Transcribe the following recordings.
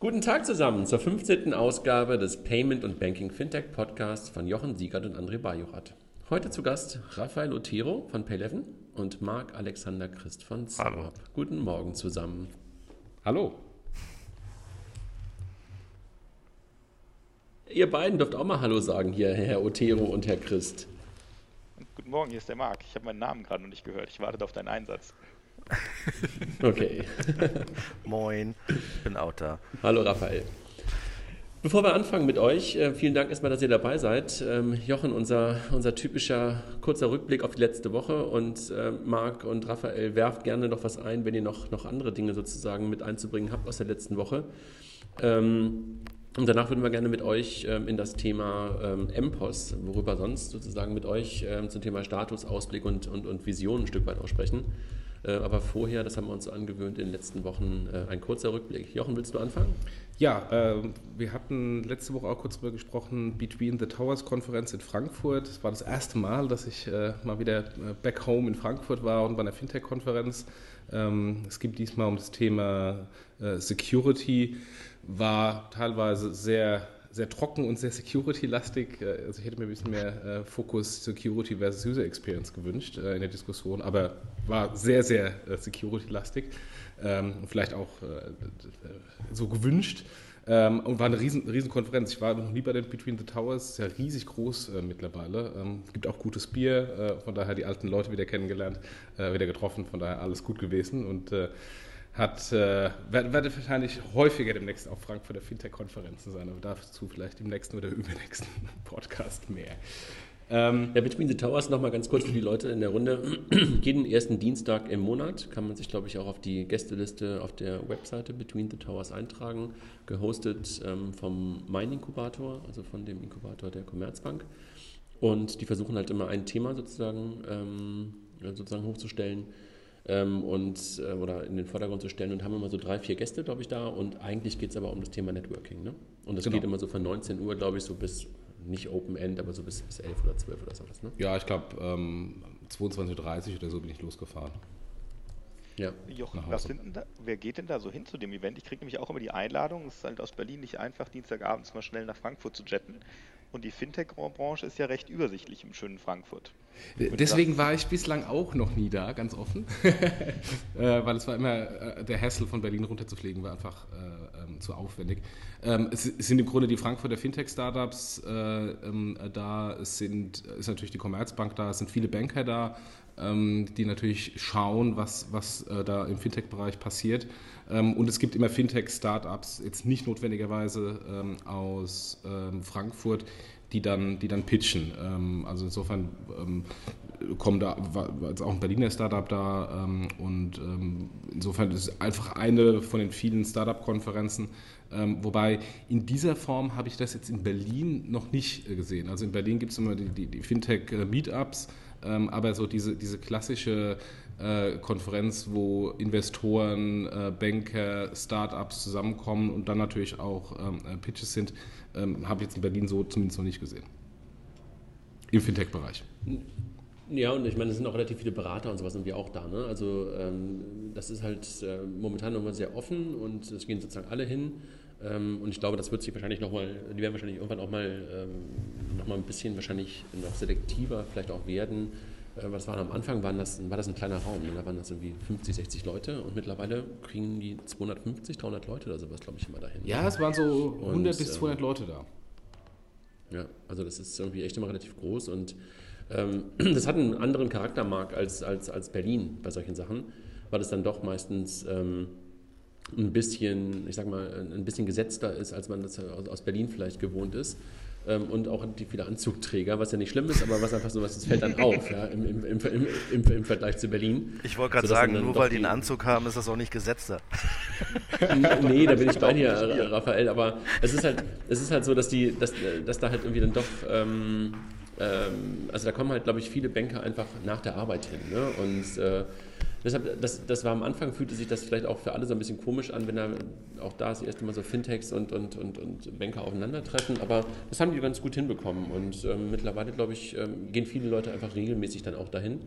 Guten Tag zusammen zur 15. Ausgabe des Payment und Banking Fintech Podcasts von Jochen Siegert und André Bajorat. Heute zu Gast Raphael Otero von Payleven und Marc Alexander Christ von Hallo. Guten Morgen zusammen. Hallo. Ihr beiden dürft auch mal Hallo sagen hier, Herr Otero und Herr Christ. Guten Morgen, hier ist der Marc. Ich habe meinen Namen gerade noch nicht gehört. Ich warte auf deinen Einsatz. Okay. Moin, ich bin auch da. Hallo Raphael. Bevor wir anfangen mit euch, äh, vielen Dank erstmal, dass ihr dabei seid. Ähm, Jochen, unser, unser typischer kurzer Rückblick auf die letzte Woche und äh, Marc und Raphael, werft gerne noch was ein, wenn ihr noch, noch andere Dinge sozusagen mit einzubringen habt aus der letzten Woche. Ähm, und danach würden wir gerne mit euch ähm, in das Thema MPOS, worüber sonst sozusagen mit euch zum Thema Status, Ausblick und, und, und Vision ein Stück weit auch sprechen. Äh, aber vorher, das haben wir uns angewöhnt in den letzten Wochen, äh, ein kurzer Rückblick. Jochen, willst du anfangen? Ja, äh, wir hatten letzte Woche auch kurz darüber gesprochen, Between the Towers Konferenz in Frankfurt. Es war das erste Mal, dass ich äh, mal wieder back home in Frankfurt war und bei einer Fintech-Konferenz. Ähm, es geht diesmal um das Thema Security, war teilweise sehr sehr trocken und sehr security-lastig. Also ich hätte mir ein bisschen mehr Fokus Security versus User Experience gewünscht in der Diskussion, aber war sehr, sehr äh, security-lastig. Ähm, vielleicht auch äh, so gewünscht. Ähm, und war eine riesen, riesen Konferenz. Ich war noch nie bei den Between the Towers, ist ja riesig groß äh, mittlerweile. Ähm, gibt auch gutes Bier, von daher die alten Leute wieder kennengelernt, wieder getroffen, von daher alles gut gewesen. Und hat, äh, werde wahrscheinlich häufiger demnächst auf Frankfurter Fintech-Konferenzen sein, aber dazu vielleicht im nächsten oder übernächsten Podcast mehr. Ähm, ja, Between the Towers nochmal ganz kurz für die Leute in der Runde. Jeden ersten Dienstag im Monat kann man sich, glaube ich, auch auf die Gästeliste auf der Webseite Between the Towers eintragen. Gehostet ähm, vom Mein Inkubator, also von dem Inkubator der Commerzbank. Und die versuchen halt immer ein Thema sozusagen, ähm, sozusagen hochzustellen ähm, und, äh, oder in den Vordergrund zu stellen und haben immer so drei, vier Gäste, glaube ich, da. Und eigentlich geht es aber um das Thema Networking. Ne? Und das genau. geht immer so von 19 Uhr, glaube ich, so bis, nicht Open End, aber so bis, bis 11 oder 12 oder sowas. Ne? Ja, ich glaube, ähm, 22.30 Uhr oder so bin ich losgefahren. Ja. Jochen, was sind denn da, wer geht denn da so hin zu dem Event? Ich kriege nämlich auch immer die Einladung. Es ist halt aus Berlin nicht einfach, Dienstagabends mal schnell nach Frankfurt zu jetten. Und die Fintech-Branche ist ja recht übersichtlich im schönen Frankfurt. Deswegen war ich bislang auch noch nie da, ganz offen. äh, weil es war immer, äh, der Hassel von Berlin runterzufliegen war einfach äh, ähm, zu aufwendig. Ähm, es, sind im Grunde die Frankfurter Fintech-Startups äh, ähm, da, es sind, ist natürlich die Commerzbank da, es sind viele Banker da, die natürlich schauen, was, was äh, da im Fintech-Bereich passiert. Ähm, und es gibt immer Fintech-Startups, jetzt nicht notwendigerweise ähm, aus Frankfurt, die dann, die dann pitchen. also insofern kommen da, war jetzt auch ein Berliner Startup da und insofern ist es einfach eine von den vielen Startup-Konferenzen. wobei in dieser Form habe ich das jetzt in Berlin noch nicht gesehen. Also in Berlin gibt es immer die, die, die Fintech-Meetups. Ähm, aber so diese, diese klassische äh, Konferenz, wo Investoren, äh, Banker, Startups zusammenkommen und dann natürlich auch ähm, äh, Pitches sind, ähm, habe ich jetzt in Berlin so zumindest noch nicht gesehen. Im Fintech-Bereich. Ja, und ich meine, es sind auch relativ viele Berater und sowas sind wir auch da. Ne? Also ähm, das ist halt äh, momentan nochmal sehr offen und es gehen sozusagen alle hin. Ähm, und ich glaube, das wird sich wahrscheinlich nochmal, die werden wahrscheinlich irgendwann auch mal ähm, noch mal ein bisschen wahrscheinlich noch selektiver vielleicht auch werden. Äh, was war am Anfang, waren das, war das ein kleiner Raum, ne? da waren das irgendwie 50, 60 Leute und mittlerweile kriegen die 250, 300 Leute oder sowas, glaube ich, immer dahin. Ja, es waren so 100 und, bis 200 ähm, Leute da. Ja, also das ist irgendwie echt immer relativ groß und ähm, das hat einen anderen Charaktermark als, als, als Berlin bei solchen Sachen, weil es dann doch meistens ähm, ein bisschen, ich sag mal, ein bisschen gesetzter ist, als man das aus Berlin vielleicht gewohnt ist. Ähm, und auch die viele Anzugträger, was ja nicht schlimm ist, aber was einfach so was, das fällt dann auf, ja, im, im, im, im, im Vergleich zu Berlin. Ich wollte gerade sagen, nur weil die einen Anzug haben, ist das auch nicht gesetzter. nee, da bin ich bei dir, Raphael, aber es ist halt, es ist halt so, dass, die, dass, dass da halt irgendwie dann doch. Ähm, ähm, also da kommen halt, glaube ich, viele Banker einfach nach der Arbeit hin. Ne? Und äh, deshalb, das, das war am Anfang, fühlte sich das vielleicht auch für alle so ein bisschen komisch an, wenn da auch da das erste Mal so Fintechs und, und, und, und Banker aufeinandertreffen. Aber das haben die ganz gut hinbekommen. Und ähm, mittlerweile, glaube ich, ähm, gehen viele Leute einfach regelmäßig dann auch dahin.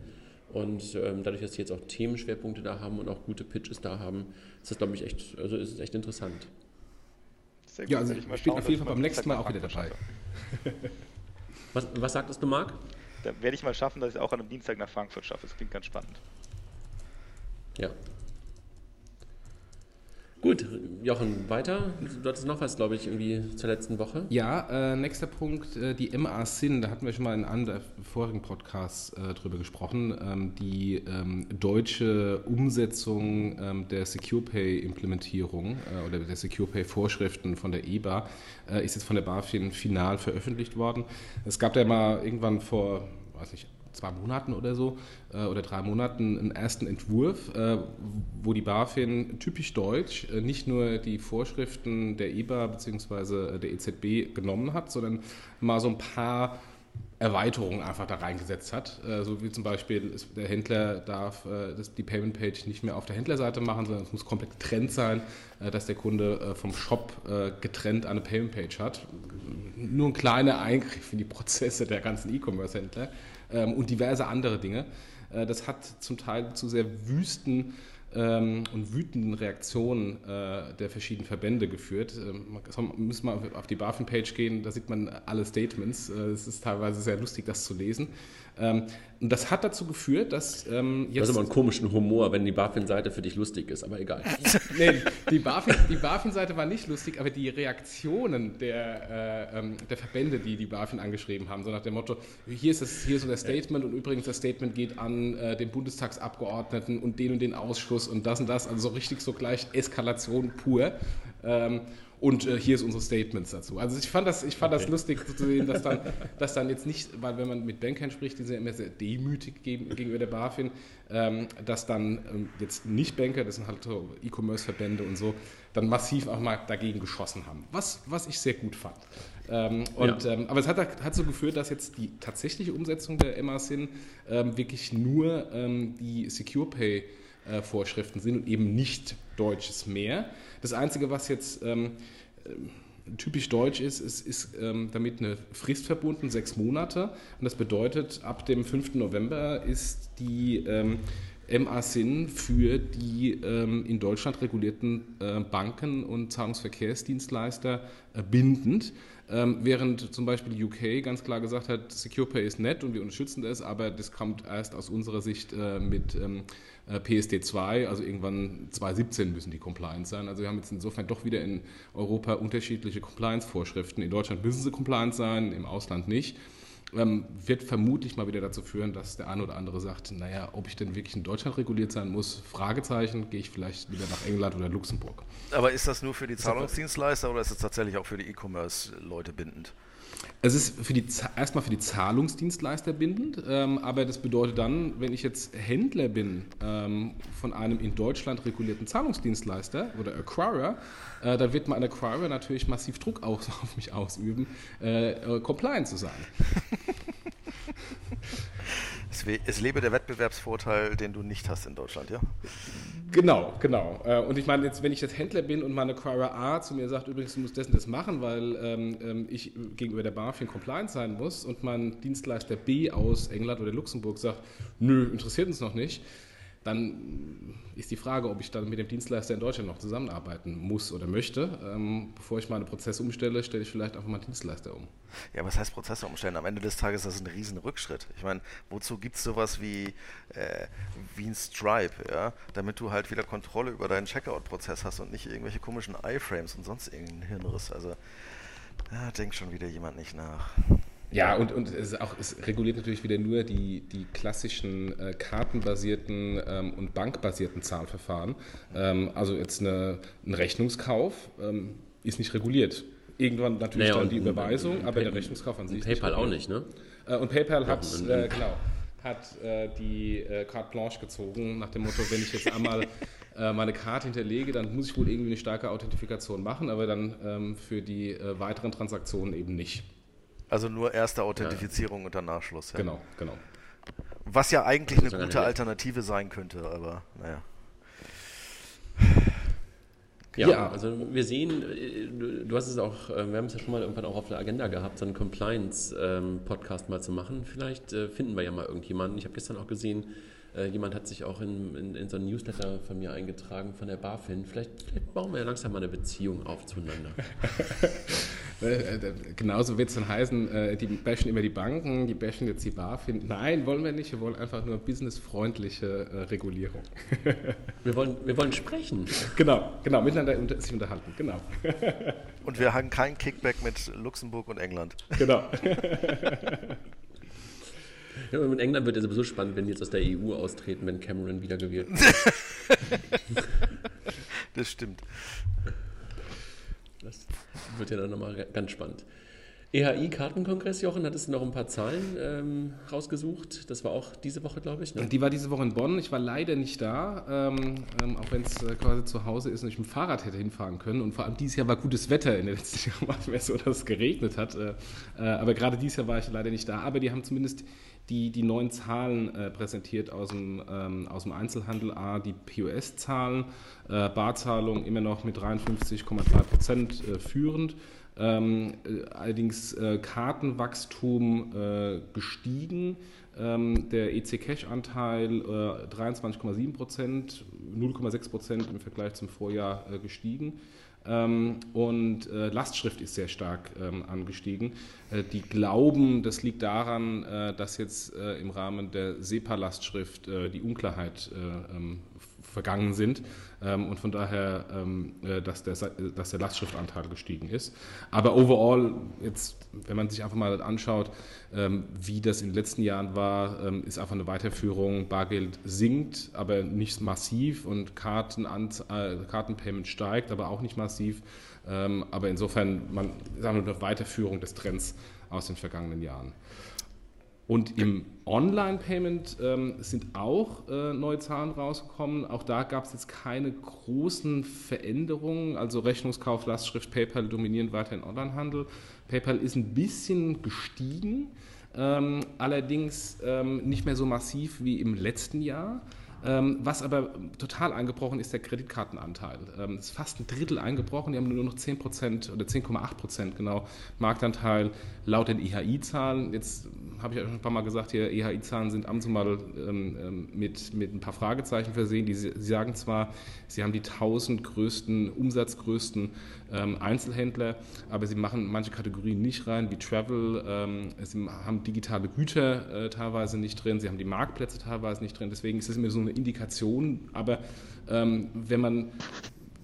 Und ähm, dadurch, dass sie jetzt auch Themenschwerpunkte da haben und auch gute Pitches da haben, ist das, glaube ich, echt, also ist es echt interessant. Sehr gut. Ja, also ich, ich bin auf jeden Fall beim nächsten Mal auch wieder dabei. was, was sagtest du, Marc? Da werde ich mal schaffen, dass ich auch an einem Dienstag nach Frankfurt schaffe. Das klingt ganz spannend. Ja, Gut, Jochen, weiter. Du hattest noch was, glaube ich, irgendwie zur letzten Woche. Ja, äh, nächster Punkt, äh, die MA SIN, da hatten wir schon mal in einem der vorigen Podcasts äh, drüber gesprochen. Ähm, die ähm, deutsche Umsetzung ähm, der SecurePay-Implementierung äh, oder der SecurePay-Vorschriften von der EBA äh, ist jetzt von der BaFin final veröffentlicht worden. Es gab ja mal irgendwann vor, weiß nicht, zwei Monaten oder so äh, oder drei Monaten einen ersten Entwurf, äh, wo die BaFin typisch deutsch äh, nicht nur die Vorschriften der EBA bzw. der EZB genommen hat, sondern mal so ein paar Erweiterungen einfach da reingesetzt hat. So wie zum Beispiel, der Händler darf die Payment Page nicht mehr auf der Händlerseite machen, sondern es muss komplett getrennt sein, dass der Kunde vom Shop getrennt eine Payment Page hat. Nur ein kleiner Eingriff in die Prozesse der ganzen E-Commerce-Händler ähm, und diverse andere Dinge. Äh, das hat zum Teil zu sehr wüsten ähm, und wütenden Reaktionen äh, der verschiedenen Verbände geführt. Ähm, man muss mal auf die BaFin-Page gehen, da sieht man alle Statements. Äh, es ist teilweise sehr lustig, das zu lesen. Ähm, und das hat dazu geführt, dass ähm, jetzt. Das ist aber einen komischen Humor, wenn die BaFin-Seite für dich lustig ist, aber egal. nee, die BaFin, BaFin-Seite war nicht lustig, aber die Reaktionen der, äh, ähm, der Verbände, die die BaFin angeschrieben haben, so nach dem Motto: hier ist, das, hier ist so das Statement und übrigens das Statement geht an äh, den Bundestagsabgeordneten und den und den Ausschuss und das und das, also so richtig so gleich Eskalation pur. Ähm, und äh, hier ist unsere Statements dazu. Also ich fand das, ich fand okay. das lustig zu sehen, dass dann, dass dann jetzt nicht, weil wenn man mit Bankern spricht, die sind immer sehr demütig gegenüber der BaFin, ähm, dass dann ähm, jetzt nicht Banker, das sind halt so E-Commerce-Verbände und so, dann massiv auch mal dagegen geschossen haben. Was, was ich sehr gut fand. Ähm, und, ja. ähm, aber es hat, hat so geführt, dass jetzt die tatsächliche Umsetzung der MA-SIN ähm, wirklich nur ähm, die Secure Pay äh, Vorschriften sind und eben nicht deutsches mehr. Das Einzige, was jetzt ähm, äh, typisch deutsch ist, ist, ist ähm, damit eine Frist verbunden, sechs Monate. Und das bedeutet, ab dem 5. November ist die ähm, MA-SIN für die ähm, in Deutschland regulierten äh, Banken und Zahlungsverkehrsdienstleister äh, bindend. Ähm, während zum Beispiel UK ganz klar gesagt hat, SecurePay ist nett und wir unterstützen das, aber das kommt erst aus unserer Sicht äh, mit ähm, äh, PSD2, also irgendwann 2017 müssen die compliant sein. Also wir haben jetzt insofern doch wieder in Europa unterschiedliche Compliance-Vorschriften. In Deutschland müssen sie compliant sein, im Ausland nicht. Ähm, wird vermutlich mal wieder dazu führen, dass der eine oder andere sagt, naja, ob ich denn wirklich in Deutschland reguliert sein muss, Fragezeichen, gehe ich vielleicht wieder nach England oder Luxemburg. Aber ist das nur für die Zahlungsdienstleister oder ist es tatsächlich auch für die E-Commerce-Leute bindend? Es ist für die, erstmal für die Zahlungsdienstleister bindend, ähm, aber das bedeutet dann, wenn ich jetzt Händler bin ähm, von einem in Deutschland regulierten Zahlungsdienstleister oder Acquirer, äh, dann wird mein Acquirer natürlich massiv Druck aus, auf mich ausüben, äh, äh compliant zu sein. Es, es lebe der Wettbewerbsvorteil, den du nicht hast in Deutschland, ja? Genau, genau. Äh, und ich meine, jetzt, wenn ich jetzt Händler bin und meine Acquirer A zu mir sagt, übrigens, du musst und das machen, weil ähm, ähm ich gegenüber der BaFin compliant sein muss und mein Dienstleister B aus England oder Luxemburg sagt, nö, interessiert uns noch nicht, dann ist die Frage, ob ich dann mit dem Dienstleister in Deutschland noch zusammenarbeiten muss oder möchte. Ähm, bevor ich meine Prozesse umstelle, stelle ich vielleicht einfach meinen Dienstleister um. Ja, was heißt Prozesse umstellen? Am Ende des Tages ist das ein riesen Rückschritt. Ich meine, wozu gibt es sowas wie, äh, wie ein Stripe, ja? damit du halt wieder Kontrolle über deinen Checkout-Prozess hast und nicht irgendwelche komischen Iframes und sonst irgendeinen Hirnriss. Also, da denkt schon wieder jemand nicht nach. Ja, und, und es, auch, es reguliert natürlich wieder nur die, die klassischen äh, kartenbasierten ähm, und bankbasierten Zahlverfahren. Ähm, also jetzt eine, ein Rechnungskauf ähm, ist nicht reguliert. Irgendwann natürlich naja, dann die Überweisung, und, aber Pay der Rechnungskauf an sich. PayPal auch nicht, ne? Äh, und PayPal hat, äh, genau, hat äh, die äh, Carte Blanche gezogen, nach dem Motto, wenn ich jetzt einmal meine Karte hinterlege, dann muss ich wohl irgendwie eine starke Authentifikation machen, aber dann ähm, für die weiteren Transaktionen eben nicht. Also nur erste Authentifizierung ja. und dann Nachschluss. Ja. Genau, genau. Was ja eigentlich eine gute Alternative sein könnte, aber naja. Ja, ja, also wir sehen, äh, du hast es auch, äh, wir haben es ja schon mal irgendwann auch auf der Agenda gehabt, so einen Compliance-Podcast ähm, mal zu machen. Vielleicht äh, finden wir ja mal irgendjemanden. Ich habe gestern auch gesehen, Äh, jemand hat sich auch in, in, in, so einen Newsletter von mir eingetragen, von der BaFin. Vielleicht, vielleicht bauen wir ja langsam mal eine Beziehung auf zueinander. Äh, äh, genauso wird es dann heißen, die bashen immer die Banken, die bashen jetzt die BaFin. Nein, wollen wir nicht. Wir wollen einfach nur businessfreundliche Regulierung. wir, wollen, wir wollen sprechen. Genau, genau, miteinander sich unterhalten. Genau. Und wir haben kein Kickback mit Luxemburg und England. Genau. Ja, mit England wird es sowieso spannend, wenn die jetzt aus der EU austreten, wenn Cameron wiedergewählt wird. das stimmt. Das wird ja dann nochmal ganz spannend. EHI-Kartenkongress, Jochen, hattest du noch ein paar Zahlen ähm, rausgesucht? Das war auch diese Woche, glaube ich. Ne? Die war diese Woche in Bonn. Ich war leider nicht da, ähm, ähm, auch wenn es äh, quasi zu Hause ist und ich mit dem Fahrrad hätte hinfahren können. Und vor allem dieses Jahr war gutes Wetter. In den letzten Jahren war es mehr so, dass es geregnet hat. Äh, äh, aber gerade dieses Jahr war ich leider nicht da. Aber die haben zumindest die, die neuen Zahlen äh, präsentiert aus dem, ähm, aus dem Einzelhandel. A, die POS-Zahlen, äh, Barzahlung immer noch mit 53,3 Prozent äh, führend. Ähm, äh, allerdings äh, Kartenwachstum äh, gestiegen. Ähm, der EC-Cash-Anteil 23,7 Prozent, 0,6 Prozent im Vergleich zum Vorjahr gestiegen. Ähm, und äh, Lastschrift ist sehr stark ähm, angestiegen. Äh, die glauben, das liegt daran, äh, dass jetzt äh, im Rahmen der SEPA-Lastschrift äh, die Unklarheit äh, ähm, vergangen sind ähm, und von daher, ähm, äh, dass, der, dass der Lastschriftanteil gestiegen ist. Aber overall, jetzt, wenn man sich einfach mal anschaut, ähm, wie das in den letzten Jahren war, ähm, ist einfach eine Weiterführung. Bargeld sinkt, aber nicht massiv und Karten, äh, Kartenpayment steigt, aber auch nicht massiv. Ähm, aber insofern, man sagen wir eine Weiterführung des Trends aus den vergangenen Jahren. Und im Online-Payment ähm, sind auch äh, neue Zahlen rausgekommen. Auch da gab es jetzt keine großen Veränderungen. Also Rechnungskauf, Lastschrift, PayPal dominieren weiter den Onlinehandel. PayPal ist ein bisschen gestiegen, ähm, allerdings ähm, nicht mehr so massiv wie im letzten Jahr. Ähm, was aber total eingebrochen ist der Kreditkartenanteil. Ähm, ist fast ein Drittel eingebrochen. Die haben nur noch 10% oder 10,8% genau Marktanteil laut den IHI-Zahlen. Jetzt habe ich ja schon ein paar Mal gesagt, hier EHI-Zahlen sind ab und ähm, ähm, mit, mit ein paar Fragezeichen versehen. Die, sie sagen zwar, sie haben die 1000 größten, umsatzgrößten Einzelhändler, aber sie machen manche Kategorien nicht rein, wie Travel. Sie haben digitale Güter äh, teilweise nicht drin, sie haben die Marktplätze teilweise nicht drin. Deswegen ist es immer so eine Indikation. Aber ähm, wenn man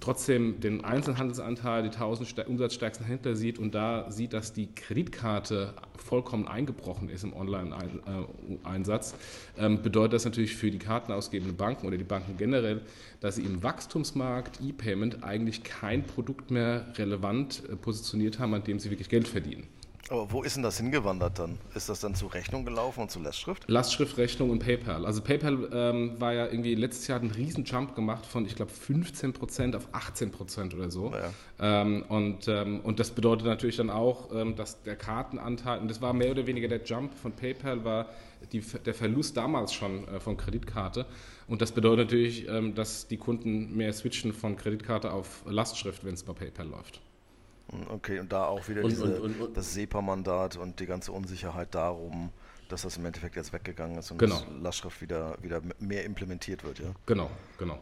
trotzdem den Einzelhandelsanteil, die 1000 umsatzstärksten Händler sieht und da sieht, dass die Kreditkarte vollkommen eingebrochen ist im Online-Einsatz, ähm, bedeutet das natürlich für die kartenausgebenden Banken oder die Banken generell, dass sie im Wachstumsmarkt E-Payment eigentlich kein Produkt mehr relevant äh, positioniert haben, an dem sie wirklich Geld verdienen. Aber wo ist denn das hingewandert dann? Ist das dann zu Rechnung gelaufen und zu Lastschrift? Lastschrift, Rechnung und PayPal. Also PayPal ähm, war ja irgendwie letztes Jahr einen riesen Jump gemacht von, ich glaube, 15% auf 18% oder so. Ja. Ähm, und, ähm, und das bedeutet natürlich dann auch, ähm, dass der Kartenanteil, und das war mehr oder weniger der Jump von PayPal, war die, der Verlust damals schon äh, von Kreditkarte. Und das bedeutet natürlich, ähm, dass die Kunden mehr switchen von Kreditkarte auf Lastschrift, wenn es bei PayPal läuft. Okay, und da auch wieder und, diese, und, und, das SEPA-Mandat und die ganze Unsicherheit darum, dass das im Endeffekt jetzt weggegangen ist und genau. dass Lastschrift wieder, wieder mehr implementiert wird, ja? Genau, genau.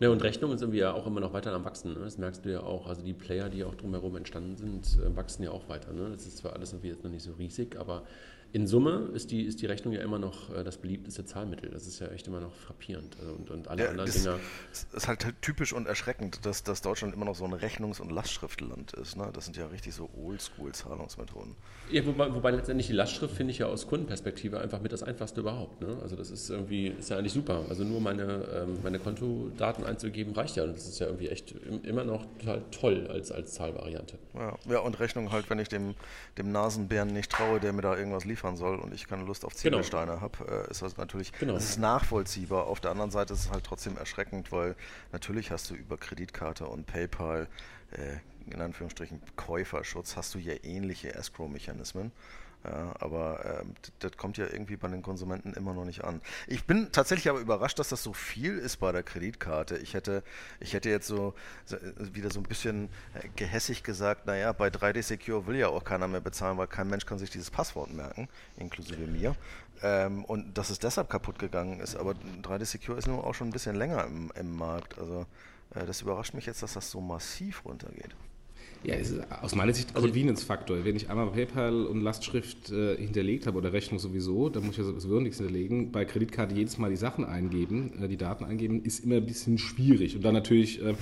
Ja, und Rechnungen sind wir ja auch immer noch weiter am Wachsen. Ne? Das merkst du ja auch. Also die Player, die auch drumherum entstanden sind, äh, wachsen ja auch weiter. Ne? Das ist zwar alles irgendwie jetzt noch nicht so riesig, aber in Summe ist die, ist die Rechnung ja immer noch äh, das beliebteste Zahlmittel. Das ist ja echt immer noch frappierend. Also und, und alle ja, anderen Dinge. Es ist halt typisch und erschreckend, dass, dass Deutschland immer noch so ein Rechnungs- und Lastschriftland ist. Ne? Das sind ja richtig so Oldschool-Zahlungsmethoden. Ja, wobei, wobei letztendlich die Lastschrift finde ich ja aus Kundenperspektive einfach mit das einfachste überhaupt. Ne? Also das ist irgendwie, ist ja eigentlich super. Also nur meine, ähm, meine Kontodaten einzugeben reicht ja. Und das ist ja irgendwie echt immer noch total toll als, als Zahlvariante. Ja, ja und Rechnung halt, wenn ich dem, dem Nasenbären nicht traue, der mir da irgendwas liefert liefern soll und ich keine Lust auf genau. Ziegelsteine genau. habe, äh, ist das natürlich genau. das ist nachvollziehbar. Auf der anderen Seite ist es halt trotzdem erschreckend, weil natürlich hast du über Kreditkarte und PayPal äh, in Anführungsstrichen Käuferschutz hast du ja ähnliche Escrow-Mechanismen. Ja, aber äh, das kommt ja irgendwie bei den Konsumenten immer noch nicht an. Ich bin tatsächlich aber überrascht, dass das so viel ist bei der Kreditkarte. Ich hätte, ich hätte jetzt so, so wieder so ein bisschen äh, gehässig gesagt, naja, bei 3D Secure will ja auch keiner mehr bezahlen, weil kein Mensch kann sich dieses Passwort merken, inklusive mir. Ähm, und dass es deshalb kaputt gegangen ist. Aber 3D Secure ist nun auch schon ein bisschen länger im, im Markt. Also äh, das überrascht mich jetzt, dass das so massiv runtergeht. Ja, ist aus meiner Sicht also Convenience-Faktor. Wenn ich einmal PayPal und Lastschrift äh, hinterlegt habe oder Rechnung sowieso, dann muss ich ja sowieso nichts hinterlegen. Bei Kreditkarte jedes Mal die Sachen eingeben, äh, die Daten eingeben, ist immer ein bisschen schwierig. Und dann natürlich äh,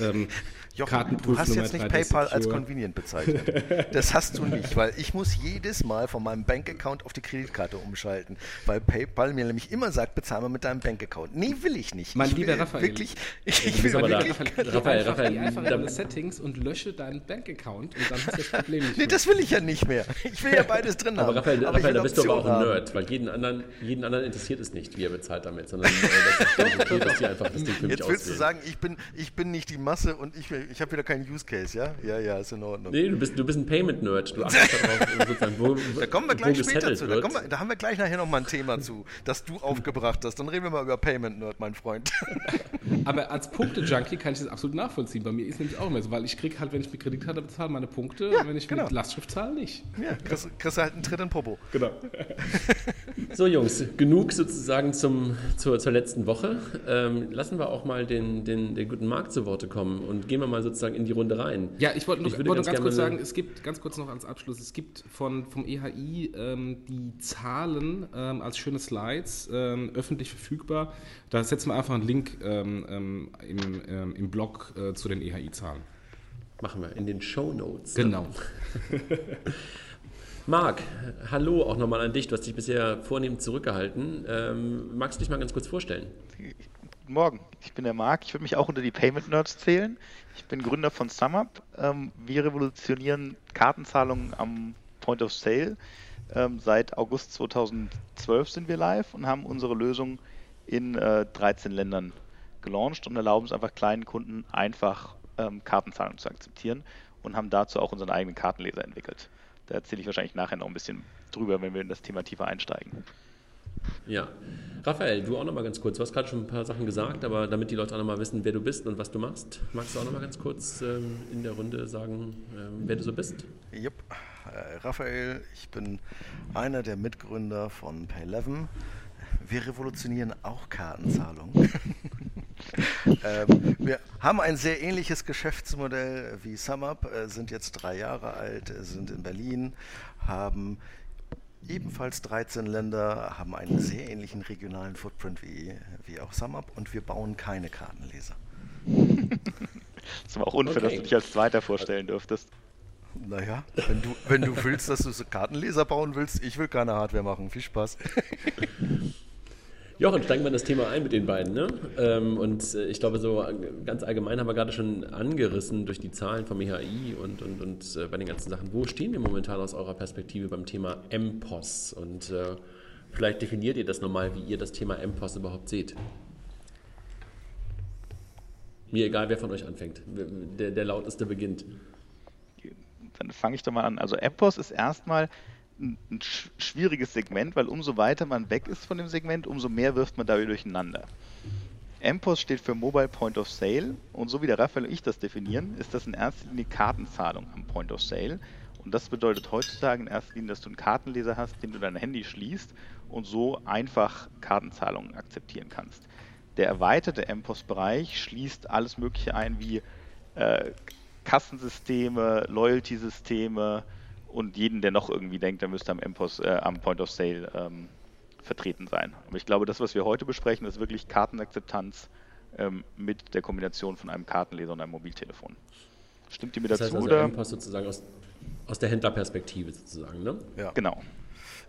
ähm, Jochen, du hast jetzt nicht PayPal als convenient bezeichnet. Das hast du nicht, weil ich muss jedes Mal von meinem Bankaccount auf die Kreditkarte umschalten, weil PayPal mir nämlich immer sagt, bezahl mal mit deinem Bankaccount. Nee, will ich nicht. Mein ich lieber Raphael. Wirklich, ich, ich will aber wirklich Raphael, Raphael, Raphael, einfach deine Settings und lösche deinen Bankaccount und dann ist das Problem nicht Nee, das will ich ja nicht mehr. Ich will ja beides drin aber haben. Raphael, aber Raphael da bist du aber auch ein Nerd, weil jeden anderen, jeden anderen interessiert es nicht, wie er bezahlt damit, sondern äh, das ist okay, dass die einfach das Ding für Jetzt willst auswählen. du sagen, ich bin, ich bin nicht die Masse und ich, ich habe wieder keinen Use Case, ja? Ja, ja, ist in Ordnung. Nee, du bist, du bist ein Payment-Nerd. Du achtest darauf, wo, da kommen wir gleich später zu. Da, wir, da, haben wir gleich nachher nochmal ein Thema zu, das du aufgebracht hast. Dann reden wir mal über Payment-Nerd, mein Freund. Aber als Punkte-Junkie kann ich das absolut nachvollziehen. Bei mir ist nämlich auch immer so, weil ich kriege halt, wenn ich mit Kreditkarte bezahle, meine Punkte, ja, wenn ich genau. mit Lastschrift zahle, nicht. Ja, kriegst, kriegst halt einen Tritt in Popo. Genau. So, Jungs, genug sozusagen zum, zur, zur letzten Woche. Ähm, lassen wir auch mal den, den, den guten Markt zu Worte kommen und gehen wir mal sozusagen in die Runde rein. Ja, ich wollte wollt ganz, ganz kurz sagen, es gibt, ganz kurz noch als Abschluss, es gibt von, vom EHI ähm, die Zahlen ähm, als schöne Slides ähm, öffentlich verfügbar. Da setzen wir einfach einen Link ähm, ähm, im, ähm, im Blog äh, zu den EHI-Zahlen. Machen wir in den Show Notes. Genau. Marc, hallo auch nochmal an dich. Du hast dich bisher vornehm zurückgehalten. magst du dich mal ganz kurz vorstellen? Guten Morgen, ich bin der Marc. Ich würde mich auch unter die Payment Nerds zählen. Ich bin Gründer von SumUp. Ähm, wir revolutionieren Kartenzahlungen am Point of Sale. Ähm, seit August 2012 sind wir live und haben unsere Lösung in äh, 13 Ländern gelauncht und erlauben es einfach kleinen Kunden einfach ähm, Kartenzahlungen zu akzeptieren und haben dazu auch unseren eigenen Kartenleser entwickelt. Da erzähle ich wahrscheinlich nachher noch ein bisschen drüber, wenn wir in das Thema tiefer einsteigen. Ja. Raphael, du auch noch mal ganz kurz. Du hast gerade schon ein paar Sachen gesagt, aber damit die Leute auch noch mal wissen, wer du bist und was du machst, magst du auch noch mal ganz kurz ähm, in der Runde sagen, ähm, wer du so bist? Jupp. Äh, Raphael, ich bin einer der Mitgründer von Pay11. Wir revolutionieren auch Kartenzahlungen. ähm, wir haben ein sehr ähnliches Geschäftsmodell wie SumUp, äh, sind jetzt drei Jahre alt, sind in Berlin, haben ebenfalls 13 Länder, haben einen sehr ähnlichen regionalen Footprint wie, wie auch SumUp und wir bauen keine Kartenleser. Das war auch unfair, okay. dass du dich als Zweiter vorstellen dürftest. Naja, wenn du, wenn du willst, dass du so Kartenleser bauen willst, ich will keine Hardware machen. Viel Spaß. Jochen, steigen wir in das Thema ein mit den beiden. Ne? Ähm, und äh, ich glaube, so ganz allgemein haben wir gerade schon angerissen durch die Zahlen vom EHI und, und, und äh, bei den ganzen Sachen. Wo stehen wir momentan aus eurer Perspektive beim Thema MPOS? Und äh, vielleicht definiert ihr das nochmal, wie ihr das Thema MPOS überhaupt seht. Mir egal, wer von euch anfängt. Der, der lauteste beginnt. Dann fange ich doch mal an. Also MPOS ist erstmal ein schwieriges Segment, weil umso weiter man weg ist von dem Segment, umso mehr wirft man dabei durcheinander. MPOS steht für Mobile Point of Sale und so wie der Raphael und ich das definieren, ist das in erster Linie Kartenzahlung am Point of Sale. Und das bedeutet heutzutage in erster Linie, dass du einen Kartenleser hast, den du dein Handy schließt und so einfach Kartenzahlungen akzeptieren kannst. Der erweiterte MPOS-Bereich schließt alles Mögliche ein wie äh, Kassensysteme, Loyalty-Systeme, und jeden, der noch irgendwie denkt, der müsste am, MPOS, äh, am Point of Sale ähm, vertreten sein. Aber ich glaube, das, was wir heute besprechen, ist wirklich Kartenakzeptanz ähm, mit der Kombination von einem Kartenleser und einem Mobiltelefon. Stimmt ihr mir das dazu? Heißt also MPOS sozusagen aus, aus der Händlerperspektive sozusagen, ne? Ja. Genau.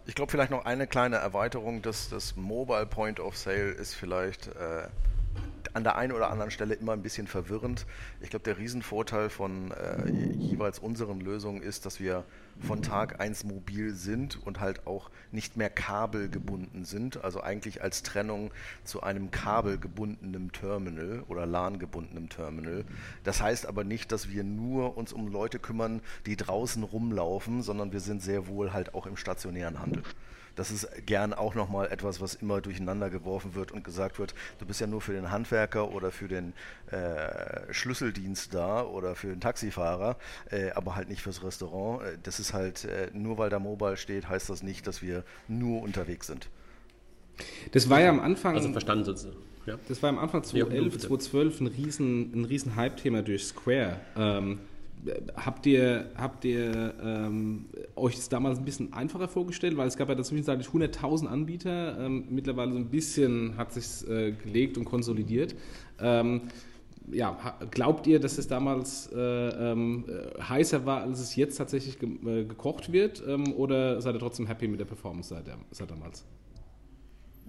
Ich glaube, vielleicht noch eine kleine Erweiterung. Das, das Mobile Point of Sale ist vielleicht äh, an der einen oder anderen Stelle immer ein bisschen verwirrend. Ich glaube, der Riesenvorteil von äh, jeweils unseren Lösungen ist, dass wir von Tag 1 mobil sind und halt auch nicht mehr kabelgebunden sind, also eigentlich als Trennung zu einem kabelgebundenen Terminal oder LAN-gebundenem Terminal. Das heißt aber nicht, dass wir nur uns um Leute kümmern, die draußen rumlaufen, sondern wir sind sehr wohl halt auch im stationären Handel. Das ist gern auch nochmal etwas, was immer durcheinander geworfen wird und gesagt wird, du bist ja nur für den Handwerker oder für den äh, Schlüsseldienst da oder für den Taxifahrer, äh, aber halt nicht fürs Restaurant. Äh, das ist halt, äh, nur weil da Mobile steht, heißt das nicht, dass wir nur unterwegs sind. Das war ja am Anfang. Also verstanden sozusagen. Ja. Das war am Anfang 2011, 2012 ein riesen, ein riesen Hype-Thema durch Square. Ähm, habt ihr, habt ihr ähm, euch das damals ein bisschen einfacher vorgestellt? Weil es gab ja zwischenzeitlich 100.000 Anbieter. Ähm, mittlerweile so ein bisschen hat sich äh, gelegt und konsolidiert. Ähm, ja, glaubt ihr, dass es damals äh, ähm, heißer war, als es jetzt tatsächlich ge äh, gekocht wird? Ähm, oder seid ihr trotzdem happy mit der Performance seit, seit damals?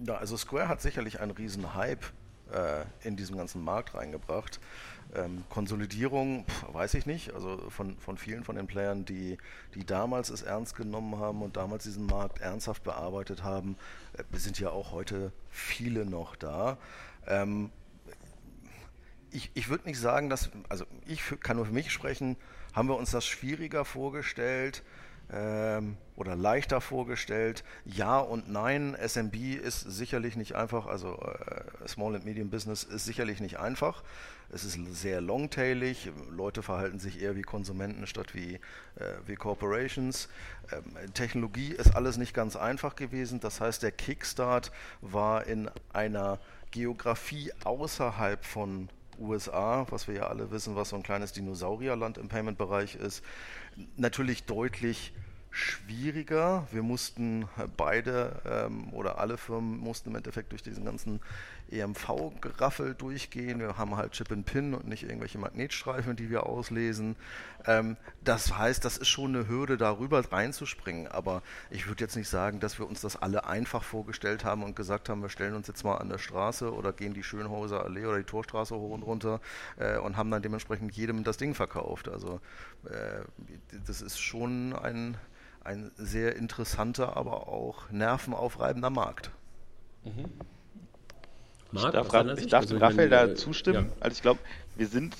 Ja, also Square hat sicherlich einen riesen Hype äh, in diesen ganzen Markt reingebracht. Ähm, Konsolidierung, pf, weiß ich nicht. Also von, von vielen von den Playern, die, die damals es ernst genommen haben und damals diesen Markt ernsthaft bearbeitet haben, äh, sind ja auch heute viele noch da. Ähm, ich, ich würde nicht sagen, dass, also ich kann nur für mich sprechen, haben wir uns das schwieriger vorgestellt ähm, oder leichter vorgestellt. Ja und nein, SMB ist sicherlich nicht einfach, also äh, Small and Medium Business ist sicherlich nicht einfach. Es ist sehr longtailig, Leute verhalten sich eher wie Konsumenten statt wie, äh, wie Corporations. Ähm, Technologie ist alles nicht ganz einfach gewesen, das heißt der Kickstart war in einer Geografie außerhalb von USA, was wir ja alle wissen, was so ein kleines Dinosaurierland im Payment-Bereich ist, natürlich deutlich schwieriger. Wir mussten beide ähm, oder alle Firmen mussten im Endeffekt durch diesen ganzen EMV-Geraffel durchgehen. Wir haben halt Chip and Pin und nicht irgendwelche Magnetstreifen, die wir auslesen. Ähm, das heißt, das ist schon eine Hürde, darüber reinzuspringen. Aber ich würde jetzt nicht sagen, dass wir uns das alle einfach vorgestellt haben und gesagt haben, wir stellen uns jetzt mal an der Straße oder gehen die Schönhauser Allee oder die Torstraße hoch und runter äh, und haben dann dementsprechend jedem das Ding verkauft. Also äh, das ist schon ein, ein sehr interessanter, aber auch nervenaufreibender Markt. Mhm. Marc, ich darf, ich darf also Raphael da zustimmen. Ja. Also ich glaube, wir sind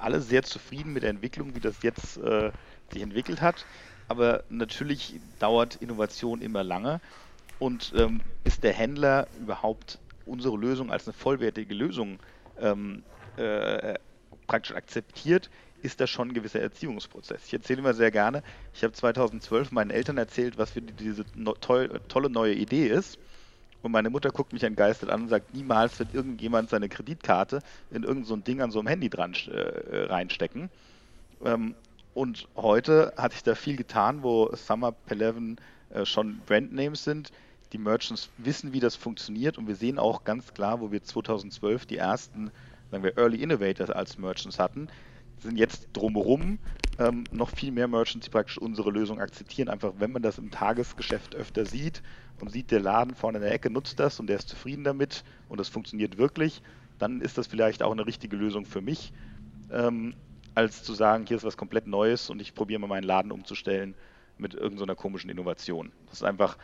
alle sehr zufrieden mit der Entwicklung, wie das jetzt äh, sich entwickelt hat. Aber natürlich dauert Innovation immer lange. Und ähm, bis der Händler überhaupt unsere Lösung als eine vollwertige Lösung ähm, äh, praktisch akzeptiert, ist das schon ein gewisser Erziehungsprozess. Ich erzähle immer sehr gerne, ich habe 2012 meinen Eltern erzählt, was für diese no toll, tolle neue Idee ist. Und meine Mutter guckt mich entgeistert an und sagt, niemals wird irgendjemand seine Kreditkarte in irgendein so Ding an so einem Handy dran äh, reinstecken. Ähm, und heute hat sich da viel getan, wo Summer Eleven äh, schon Brandnames sind. Die Merchants wissen, wie das funktioniert und wir sehen auch ganz klar, wo wir 2012 die ersten, sagen wir, Early Innovators als Merchants hatten, sind jetzt drumherum ähm, noch viel mehr Merchants, die praktisch unsere Lösung akzeptieren. Einfach, wenn man das im Tagesgeschäft öfter sieht und sieht, der Laden vorne in der Ecke nutzt das und der ist zufrieden damit und das funktioniert wirklich, dann ist das vielleicht auch eine richtige Lösung für mich, ähm, als zu sagen, hier ist was komplett Neues und ich probiere mal meinen Laden umzustellen mit irgendeiner so komischen Innovation. Das ist einfach,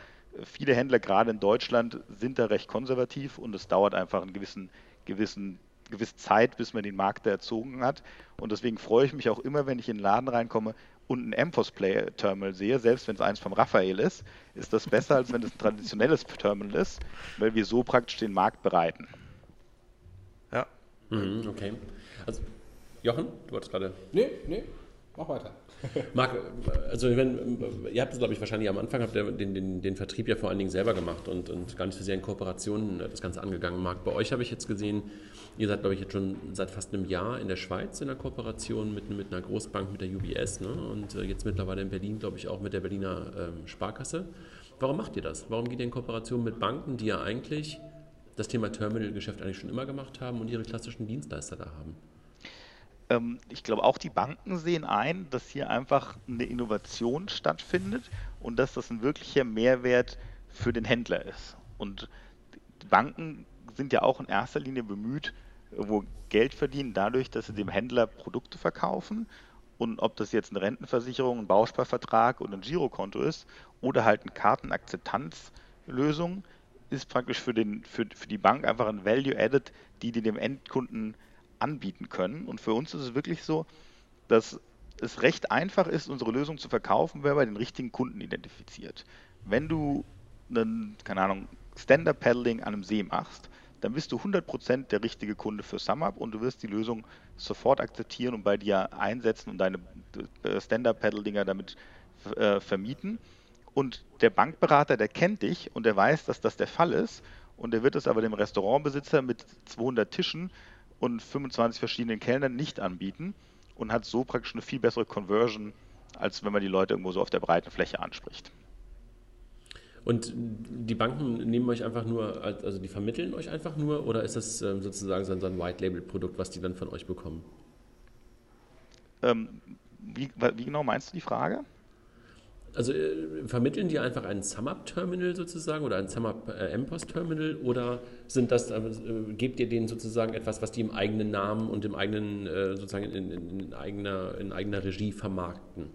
viele Händler gerade in Deutschland sind da recht konservativ und es dauert einfach einen gewissen, gewissen gewisse Zeit, bis man den Markt da erzogen hat. Und deswegen freue ich mich auch immer, wenn ich in den Laden reinkomme und ein MPOS-Terminal sehe, selbst wenn es eins vom Raphael ist, ist das besser, als wenn es ein traditionelles Terminal ist, weil wir so praktisch den Markt bereiten. Ja. Mhm, okay. Also, Jochen, du wolltest gerade. Nee, nee, mach weiter. Marc, also wenn, ihr habt es, glaube ich, wahrscheinlich am Anfang habt ihr den, den, den, Vertrieb ja vor allen Dingen selber gemacht und, und gar nicht so sehr in Kooperationen das Ganze angegangen. Marc, bei euch habe ich jetzt gesehen, ihr seid, glaube ich, jetzt schon seit fast einem Jahr in der Schweiz in der Kooperation mit, mit einer Großbank, mit der UBS ne? und äh, jetzt mittlerweile in Berlin, glaube ich, auch mit der Berliner ähm, Sparkasse. Warum macht ihr das? Warum geht ihr in Kooperation mit Banken, die ja eigentlich das Thema Terminalgeschäft eigentlich schon immer gemacht haben und ihre klassischen Dienstleister da haben? Ähm, ich glaube, auch die Banken sehen ein, dass hier einfach eine Innovation stattfindet und dass das ein wirklicher Mehrwert für den Händler ist. Und Banken sind ja auch in erster Linie bemüht, irgendwo Geld verdienen dadurch, dass sie dem Händler Produkte verkaufen. Und ob das jetzt eine Rentenversicherung, ein Bausparvertrag oder ein Girokonto ist oder halt eine Kartenakzeptanzlösung, ist praktisch für, den, für, für die Bank einfach ein Value Added, die die dem Endkunden anbieten können. Und für uns ist es wirklich so, dass es recht einfach ist, unsere Lösung zu verkaufen, wenn man den richtigen Kunden identifiziert. Wenn du einen, keine Ahnung, Stand-Up-Paddling an einem See machst, dann bist du 100% der richtige Kunde für SumUp und du wirst die Lösung sofort akzeptieren und bei dir einsetzen und deine äh, Stand-Up-Paddle-Dinger damit äh, vermieten. Und der Bankberater, der kennt dich und der weiß, dass das der Fall ist und der wird es aber dem Restaurantbesitzer mit 200 Tischen und 25 verschiedenen Kellnern nicht anbieten und hat so praktisch eine viel bessere Conversion, als wenn man die Leute irgendwo so auf der breiten Fläche anspricht. Und die Banken nehmen euch einfach nur, also die vermitteln euch einfach nur oder ist das ähm, sozusagen so ein White-Label-Produkt, was die dann von euch bekommen? Ähm, wie, wie, genau meinst du die Frage? Also äh, vermitteln die einfach ein SumUp-Terminal sozusagen oder ein SumUp-MPOS-Terminal äh, oder sind das, äh, gebt ihr denen sozusagen etwas, was die im eigenen Namen und im eigenen, äh, sozusagen in, in, in, eigener, in eigener Regie vermarkten?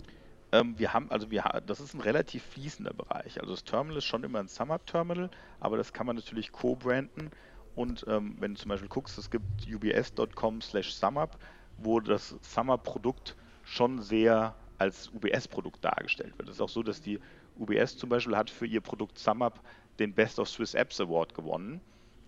Ähm, wir haben, also wir, das ist ein relativ fließender Bereich. Also das Terminal ist schon immer ein SumUp-Terminal, aber das kann man natürlich co-branden. Und ähm, wenn du zum Beispiel guckst, es gibt ubs.com slash SumUp, wo das SumUp-Produkt schon sehr als UBS-Produkt dargestellt wird. Es ist auch so, dass die UBS zum Beispiel hat für ihr Produkt SumUp den Best of Swiss Apps Award gewonnen.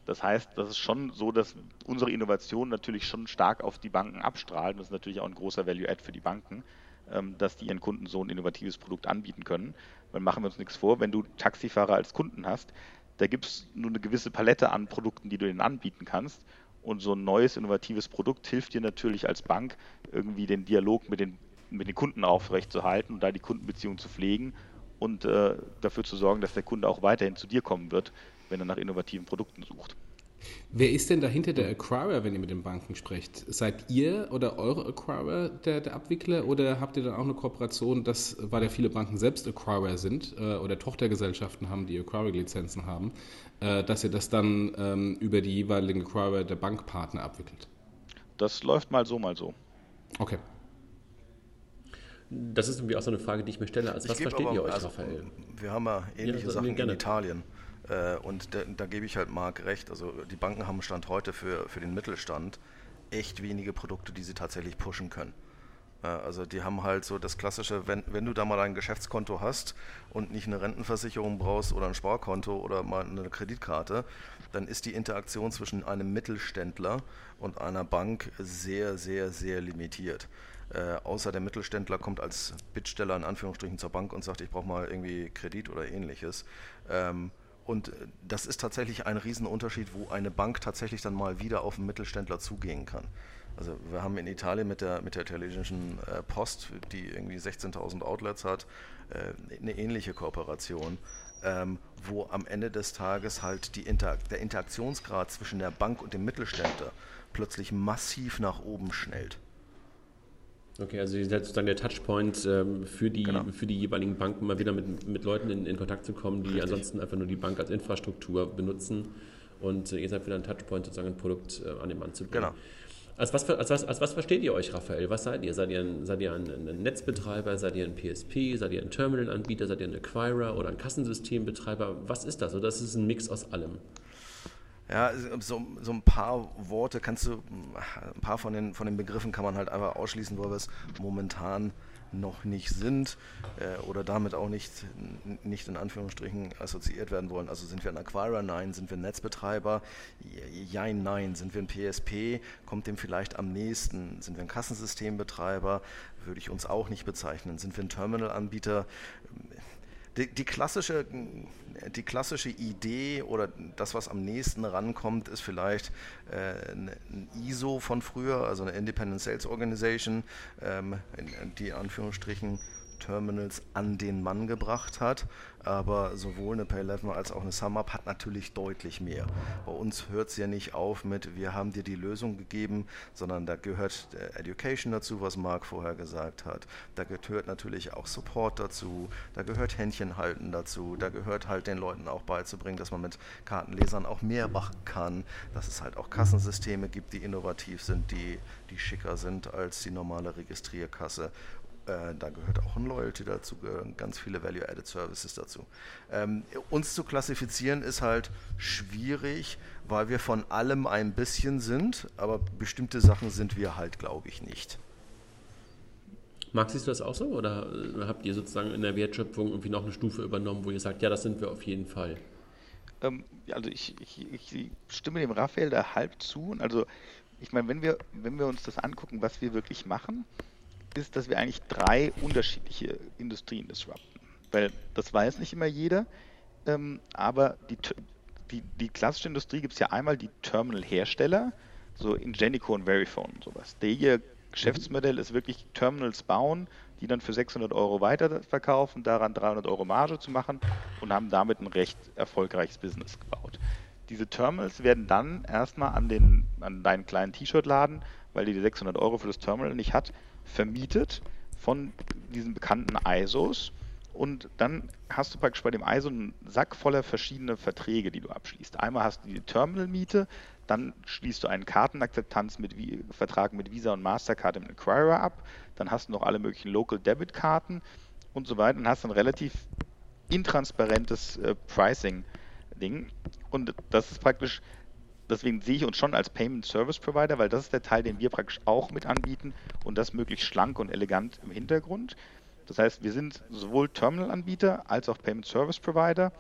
Das heißt, das ist schon so, dass unsere Innovation natürlich schon stark auf die Banken abstrahlt. Das ist natürlich auch ein großer Value-Add für die Banken. Ähm, dass die ihren Kunden so ein innovatives Produkt anbieten können. Weil machen wir uns nichts vor, wenn du Taxifahrer als Kunden hast, da gibt es nur eine gewisse Palette an Produkten, die du ihnen anbieten kannst. Und so ein neues, innovatives Produkt hilft dir natürlich als Bank, irgendwie den Dialog mit den, mit den Kunden aufrechtzuerhalten und da die Kundenbeziehung zu pflegen und äh, dafür zu sorgen, dass der Kunde auch weiterhin zu dir kommen wird, wenn er nach innovativen Produkten sucht. Wer ist denn dahinter der Acquirer, wenn ihr mit den Banken sprecht? Seid ihr oder eure Acquirer der, der Abwickler oder habt ihr dann auch eine Kooperation, dass, weil ja viele Banken selbst Acquirer sind äh, oder Tochtergesellschaften haben, die Acquiring-Lizenzen haben, äh, dass ihr das dann ähm, über die jeweiligen Acquirer der Bankpartner abwickelt? Das läuft mal so, mal so. Okay. Das ist irgendwie auch so eine Frage, die ich mir stelle. Also, was versteht aber, ihr euch, also, Raphael? Wir haben ja ähnliche ja, Sachen in Italien. Äh, und da, da, gebe ich halt Marc recht. Also die Banken haben Stand heute für, für den Mittelstand echt wenige Produkte, die sie tatsächlich pushen können. Äh, also die haben halt so das klassische, wenn, wenn du da mal ein Geschäftskonto hast und nicht eine Rentenversicherung brauchst oder ein Sparkonto oder mal eine Kreditkarte, dann ist die Interaktion zwischen einem Mittelständler und einer Bank sehr, sehr, sehr limitiert. Äh, außer der Mittelständler kommt als Bittsteller in Anführungsstrichen zur Bank und sagt, ich brauche mal irgendwie Kredit oder ähnliches. Ähm, und äh, das ist tatsächlich ein Riesenunterschied, wo eine Bank tatsächlich dann mal wieder auf einen Mittelständler zugehen kann. Also wir haben in Italien mit der, mit der italienischen äh, Post, die irgendwie 16.000 Outlets hat, äh, eine ähnliche Kooperation, ähm, wo am Ende des Tages halt die Inter der Interaktionsgrad zwischen der Bank und dem Mittelständler plötzlich massiv nach oben schnellt. Okay, also ihr seid sozusagen der Touchpoint ähm, für, die, genau. für die jeweiligen Banken, mal wieder mit, mit Leuten in, in Kontakt zu kommen, die Richtig. ansonsten einfach nur die Bank als Infrastruktur benutzen. Und äh, ihr seid wieder ein Touchpoint, sozusagen ein Produkt äh, an den Mann zu bringen. Genau. Als was, als, was, als was versteht ihr euch, Raphael? Was seid ihr? Seid ihr ein, seid ihr ein, ein Netzbetreiber? Seid ihr ein PSP? Seid ihr ein Terminalanbieter? Seid ihr ein Acquirer oder ein Kassensystembetreiber? Was ist das? Oder ist es ein Mix aus allem? Ja, so, so ein paar Worte kannst du, ein paar von den, von den Begriffen kann man halt einfach ausschließen, wo wir es momentan noch nicht sind äh, oder damit auch nicht, nicht in Anführungsstrichen assoziiert werden wollen. Also sind wir ein Acquirer? Nein. Sind wir ein Netzbetreiber? Jein, nein. Sind wir ein PSP? Kommt dem vielleicht am nächsten? Sind wir ein Kassensystembetreiber? Würde ich uns auch nicht bezeichnen. Sind wir ein Terminalanbieter? Die, die, klassische, die klassische Idee oder das, was am nächsten rankommt, ist vielleicht äh, ein ISO von früher, also eine Independent Sales Organization, ähm, die in Anführungsstrichen Terminals an den Mann gebracht hat. Aber sowohl eine Pay11 als auch eine SumUp hat natürlich deutlich mehr. Bei uns hört es ja nicht auf mit, wir haben dir die Lösung gegeben, sondern da gehört Education dazu, was Marc vorher gesagt hat. Da gehört natürlich auch Support dazu, da gehört Händchen halten dazu, da gehört halt den Leuten auch beizubringen, dass man mit Kartenlesern auch mehr machen kann, dass es halt auch Kassensysteme gibt, die innovativ sind, die, die schicker sind als die normale Registrierkasse äh, da gehört auch ein Loyalty dazu, gehören ganz viele Value-Added Services dazu. Ähm, uns zu klassifizieren ist halt schwierig, weil wir von allem ein bisschen sind, aber bestimmte Sachen sind wir halt, glaube ich, nicht. Max, siehst du das auch so oder äh, habt ihr sozusagen in der Wertschöpfung irgendwie noch eine Stufe übernommen, wo ihr sagt, ja, das sind wir auf jeden Fall? Ähm, also ich, ich, ich, stimme dem Raphael da halb zu. Also ich meine, wenn wir, wenn wir uns das angucken, was wir wirklich machen, ist, dass wir eigentlich drei unterschiedliche Industrien disrupten. Weil das weiß nicht immer jeder, ähm, aber die, die, die klassische Industrie gibt es ja einmal die Terminal-Hersteller, so Ingenico und Verifone und sowas. Der ihr Geschäftsmodell ist wirklich Terminals bauen, die dann für 600 Euro weiterverkaufen, daran 300 Euro Marge zu machen und haben damit ein recht erfolgreiches Business gebaut. Diese Terminals werden dann erstmal an, den, an deinen kleinen T-Shirt-Laden, weil die die 600 Euro für das Terminal nicht hat, vermietet von diesen bekannten ISOs. Und dann hast du praktisch bei dem ISO einen Sack voller verschiedener Verträge, die du abschließt. Einmal hast du die Terminal-Miete, dann schließt du einen Kartenakzeptanz mit Vertrag mit Visa und Mastercard im Acquirer ab, dann hast du noch alle möglichen Local Debit Karten und so weiter und hast ein relativ intransparentes äh, Pricing Ding und das ist praktisch deswegen sehe ich uns schon als Payment Service Provider, weil das ist der Teil, den wir praktisch auch mit anbieten und das möglichst schlank und elegant im Hintergrund. Das heißt, wir sind sowohl Terminal-Anbieter als auch Payment Service Provider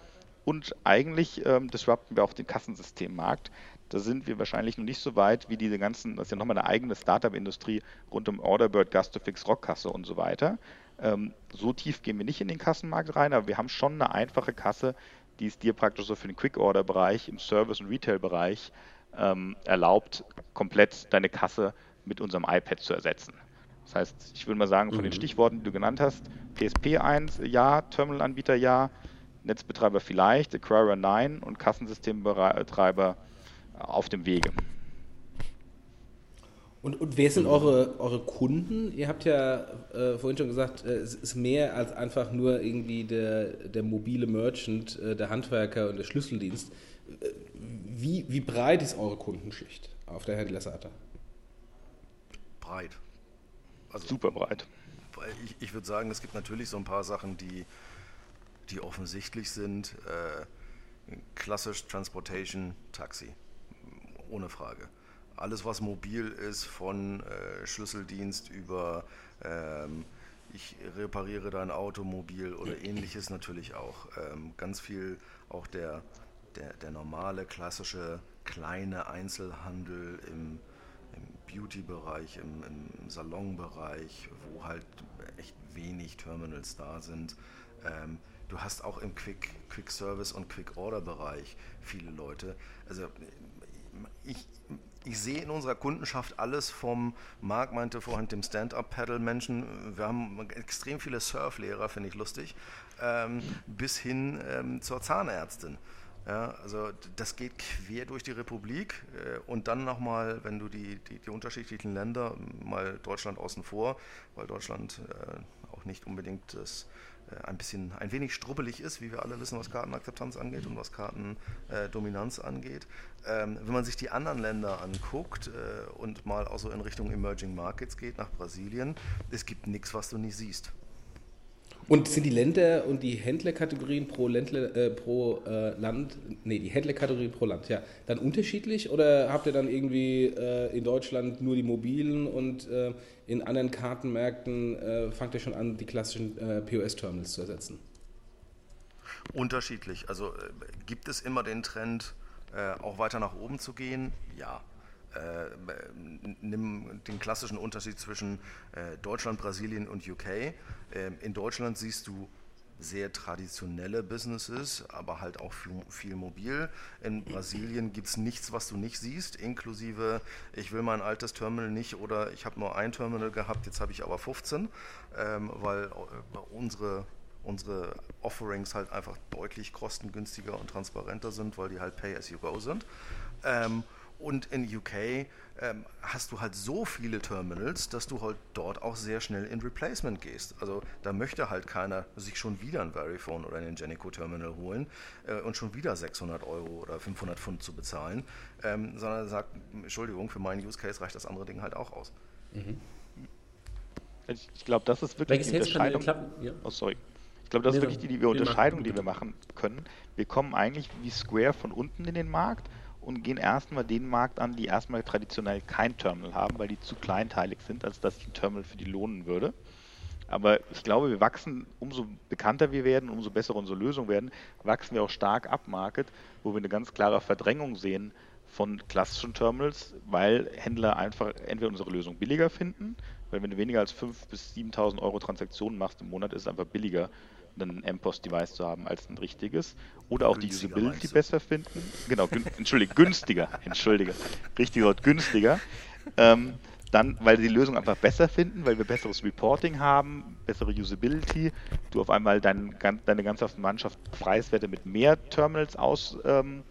und eigentlich ähm, disrupten wir auch den Kassensystemmarkt. Da sind wir wahrscheinlich noch nicht so weit wie diese ganzen, das ist ja nochmal eine eigene Startup-Industrie rund um Orderbird, Gastofix, Rockkasse und so weiter. Ähm, so tief gehen wir nicht in den Kassenmarkt rein, aber wir haben schon eine einfache Kasse, die es dir praktisch so für den Quick-Order-Bereich, im Service- und Retail-Bereich ähm, erlaubt, komplett deine Kasse mit unserem iPad zu ersetzen. Das heißt, ich würde mal sagen, von mhm. den Stichworten, die du genannt hast, PSP 1, ja, Terminal-Anbieter ja, Netzbetreiber vielleicht, Acquirer nein und Kassensystembetreiber auf dem Wege. Und, und wer sind eure, eure Kunden? Ihr habt ja äh, vorhin schon gesagt, äh, es ist mehr als einfach nur irgendwie der, der mobile Merchant, äh, der Handwerker und der Schlüsseldienst. Äh, wie, wie breit ist eure Kundenschicht auf der Händlerseite? Breit. Also, Super breit. Ich, ich würde sagen, es gibt natürlich so ein paar Sachen, die, die offensichtlich sind. Äh, klassisch Transportation, Taxi. Ohne Frage alles, was mobil ist, von äh, Schlüsseldienst über ähm, ich repariere dein Automobil oder ähnliches natürlich auch. Ähm, ganz viel auch der, der, der normale, klassische, kleine Einzelhandel im, im Beauty-Bereich, im, im Salon-Bereich, wo halt echt wenig Terminals da sind. Ähm, du hast auch im Quick, Quick Service und Quick Order Bereich viele Leute. Also ich, ich sehe in unserer Kundenschaft alles vom, Marc meinte vorhin dem Stand-Up-Paddle-Menschen, wir haben extrem viele Surflehrer, finde ich lustig, ähm, bis hin ähm, zur Zahnärztin. Ja, also das geht quer durch die Republik äh, und dann nochmal, wenn du die, die, die, unterschiedlichen Länder, mal Deutschland außen vor, weil Deutschland äh, auch nicht unbedingt das ein bisschen, ein wenig strubbelig ist, wie wir alle wissen, was Kartenakzeptanz angeht und was Kartendominanz äh, angeht. Ähm, wenn man sich die anderen Länder anguckt äh, und mal auch so in Richtung Emerging Markets geht, nach Brasilien, es gibt nichts, was du nicht siehst. Und sind die Länder und die Händlerkategorien pro, Ländler, äh, pro äh, Land, nee, die Händlerkategorien pro Land, ja, dann unterschiedlich oder habt ihr dann irgendwie äh, in Deutschland nur die mobilen und äh, in anderen Kartenmärkten äh, fangt ihr schon an, die klassischen äh, POS-Terminals zu ersetzen? Unterschiedlich. Also gibt es immer den Trend, auch weiter nach oben zu gehen? Ja. Äh, nimm den klassischen Unterschied zwischen äh, Deutschland, Brasilien und UK. Äh, in Deutschland siehst du sehr traditionelle Businesses, aber halt auch viel, viel mobil. In Brasilien gibt es nichts, was du nicht siehst, inklusive, ich will mein altes Terminal nicht oder ich habe nur ein Terminal gehabt, jetzt habe ich aber 15, ähm, weil äh, unsere unsere Offerings halt einfach deutlich kostengünstiger und transparenter sind, weil die halt Pay as you go sind. Ähm, und in UK ähm, hast du halt so viele Terminals, dass du halt dort auch sehr schnell in Replacement gehst. Also da möchte halt keiner sich schon wieder ein Verifone oder einen Genico Terminal holen äh, und schon wieder 600 Euro oder 500 Pfund zu bezahlen, ähm, sondern sagt, Entschuldigung, für meinen Use Case reicht das andere Ding halt auch aus. Mhm. Ich glaube, das ist wirklich Welches die Unterscheidung. Ja. Oh, sorry. Ich glaube, das ist wirklich die, die Unterscheidung, die wir machen können. Wir kommen eigentlich wie Square von unten in den Markt und gehen erstmal den Markt an, die erstmal traditionell kein Terminal haben, weil die zu kleinteilig sind, als dass sich ein Terminal für die lohnen würde. Aber ich glaube, wir wachsen, umso bekannter wir werden, umso besser unsere Lösungen werden, wachsen wir auch stark ab Market, wo wir eine ganz klare Verdrängung sehen von klassischen Terminals, weil Händler einfach entweder unsere Lösung billiger finden, weil wenn du weniger als 5.000 bis 7.000 Euro Transaktionen machst im Monat, ist es einfach billiger, ein MPOS-Device zu haben als ein richtiges. Oder auch günstiger die Usability besser finden. Genau, gün entschuldige, günstiger. Entschuldige. Richtig Wort, günstiger. Ähm, dann, weil sie die Lösung einfach besser finden, weil wir besseres Reporting haben, bessere Usability, du auf einmal dein, deine ganze Mannschaft Preiswerte mit mehr Terminals aus, ähm,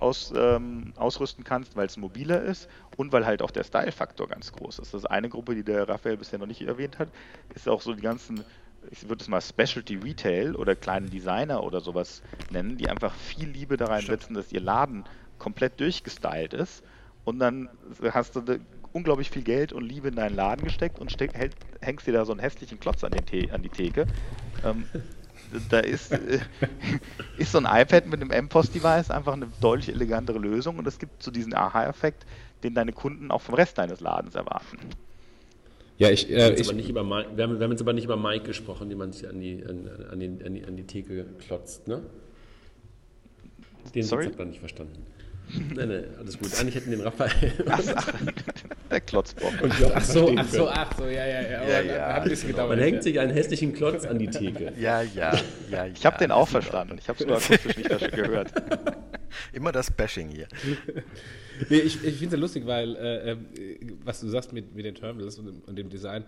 aus, ähm, ausrüsten kannst, weil es mobiler ist und weil halt auch der Style-Faktor ganz groß ist. Das ist eine Gruppe, die der Raphael bisher noch nicht erwähnt hat, ist auch so die ganzen ich würde es mal Specialty Retail oder kleine Designer oder sowas nennen, die einfach viel Liebe da reinsetzen, dass ihr Laden komplett durchgestylt ist. Und dann hast du unglaublich viel Geld und Liebe in deinen Laden gesteckt und steck, hält, hängst dir da so einen hässlichen Klotz an, den an die Theke. Ähm, da ist, äh, ist so ein iPad mit einem M-Post-Device einfach eine deutlich elegantere Lösung und es gibt so diesen Aha-Effekt, den deine Kunden auch vom Rest deines Ladens erwarten. Ja, ich, äh, ich, wir, haben, wir, haben, jetzt aber nicht über Mike gesprochen, den man sich an die, an, an, die, an, die, an die Theke klotzt, ne? Den Sorry? hat man nicht verstanden. Nein, nein, alles gut. Eigentlich hätten den Raphael. Ach, der Klotzbock. ach so, ach so, ach so, ja, ja, ja. ja, ja hat genau. gedauert, man hängt sich einen hässlichen Klotz an die Theke. Ja, ja, ja. Ich habe den auch verstanden. Ich habe es nur akustisch nicht gehört. Immer das Bashing hier. nee, ich, ich finde es ja lustig, weil, äh, äh, was du sagst mit, mit den Terminals und, und dem Design,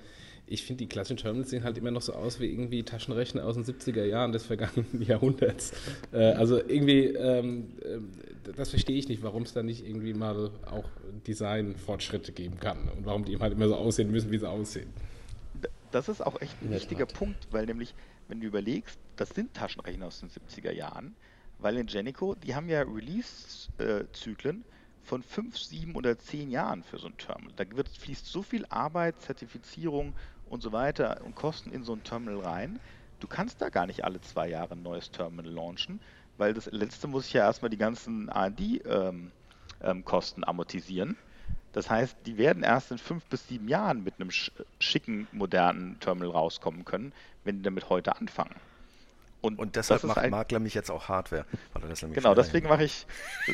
ich finde, die klassischen Terminals sehen halt immer noch so aus wie irgendwie Taschenrechner aus den 70er Jahren des vergangenen Jahrhunderts. Äh, also irgendwie, ähm, äh, das verstehe ich nicht, warum es da nicht irgendwie mal auch Designfortschritte geben kann und warum die eben halt immer so aussehen müssen, wie sie aussehen. Das ist auch echt ein wichtiger Punkt, weil nämlich, wenn du überlegst, das sind Taschenrechner aus den 70er Jahren, weil in Genico, die haben ja Release-Zyklen von 5, 7 oder 10 Jahren für so ein Terminal. Da wird, fließt so viel Arbeit, Zertifizierung und so weiter und Kosten in so ein Terminal rein. Du kannst da gar nicht alle zwei Jahre ein neues Terminal launchen, weil das letzte muss ich ja erstmal die ganzen AD-Kosten ähm, ähm, amortisieren. Das heißt, die werden erst in fünf bis sieben Jahren mit einem schicken, modernen Terminal rauskommen können, wenn die damit heute anfangen. Und, und deshalb macht Makler mich jetzt auch Hardware. genau, deswegen mache ich,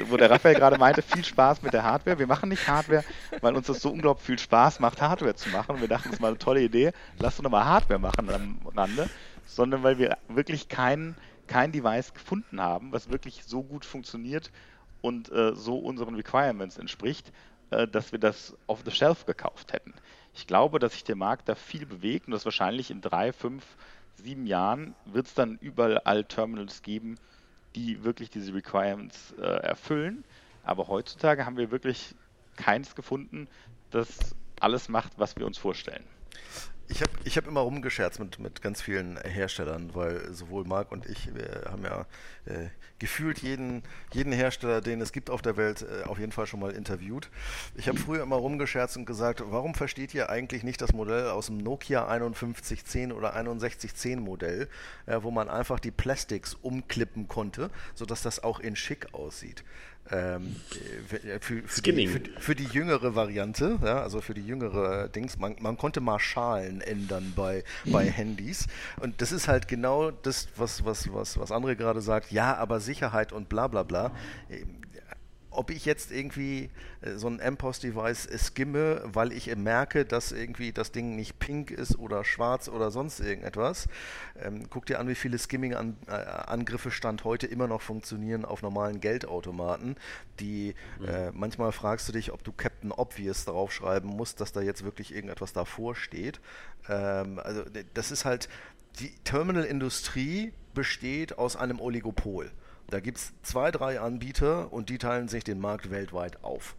wo der Raphael gerade meinte, viel Spaß mit der Hardware. Wir machen nicht Hardware, weil uns das so unglaublich viel Spaß macht, Hardware zu machen. Und wir dachten, das ist mal eine tolle Idee. Lass uns nochmal Hardware machen am Rande. Sondern weil wir wirklich kein, kein Device gefunden haben, was wirklich so gut funktioniert und äh, so unseren Requirements entspricht, äh, dass wir das off the shelf gekauft hätten. Ich glaube, dass sich der Markt da viel bewegt und das wahrscheinlich in drei, fünf sieben Jahren wird es dann überall Terminals geben, die wirklich diese Requirements äh, erfüllen. Aber heutzutage haben wir wirklich keins gefunden, das alles macht, was wir uns vorstellen. Ich habe ich hab immer rumgescherzt mit, mit ganz vielen Herstellern, weil sowohl Marc und ich, wir haben ja äh, gefühlt jeden, jeden Hersteller, den es gibt auf der Welt, äh, auf jeden Fall schon mal interviewt. Ich habe früher immer rumgescherzt und gesagt, warum versteht ihr eigentlich nicht das Modell aus dem Nokia 5110 oder 6110 Modell, äh, wo man einfach die Plastics umklippen konnte, sodass das auch in schick aussieht? Ähm, für, für, für, die, für, für, die, jüngere Variante, ja, also für die jüngere Dings, man, man konnte mal Schalen ändern bei, bei Handys. Und das ist halt genau das, was, was, was, was andere gerade sagt, ja, aber Sicherheit und bla bla bla. Ob ich jetzt irgendwie äh, so ein MPOS-Device skimme, weil ich merke, dass irgendwie das Ding nicht pink ist oder schwarz oder sonst irgendetwas. Ähm, guck dir an, wie viele Skimming-Angriffe Stand heute immer noch funktionieren auf normalen Geldautomaten, die mhm. äh, manchmal fragst du dich, ob du Captain Obvious draufschreiben musst, dass da jetzt wirklich irgendetwas davor steht. Ähm, also das ist halt, die Terminal-Industrie besteht aus einem Oligopol. Da gibt es zwei, drei Anbieter und die teilen sich den Markt weltweit auf.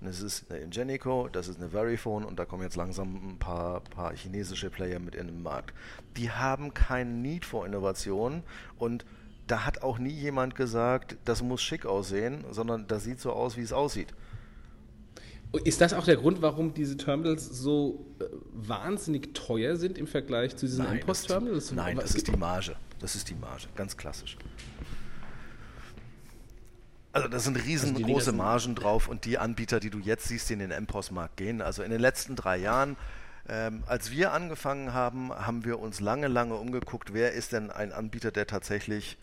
Und das ist eine Ingenico, das ist eine Verifone und da kommen jetzt langsam ein paar, paar chinesische Player mit in den Markt. Die haben keinen Need vor Innovation und da hat auch nie jemand gesagt, das muss schick aussehen, sondern das sieht so aus, wie es aussieht. Ist das auch der Grund, warum diese Terminals so äh, wahnsinnig teuer sind im Vergleich zu diesen Impost-Terminals? Nein, das ist die Marge. Das ist die Marge, ganz klassisch. Also da sind riesengroße also Margen drauf und die Anbieter, die du jetzt siehst, die in den MPOS-Markt gehen, also in den letzten drei Jahren, ähm, als wir angefangen haben, haben wir uns lange, lange umgeguckt, wer ist denn ein Anbieter, der tatsächlich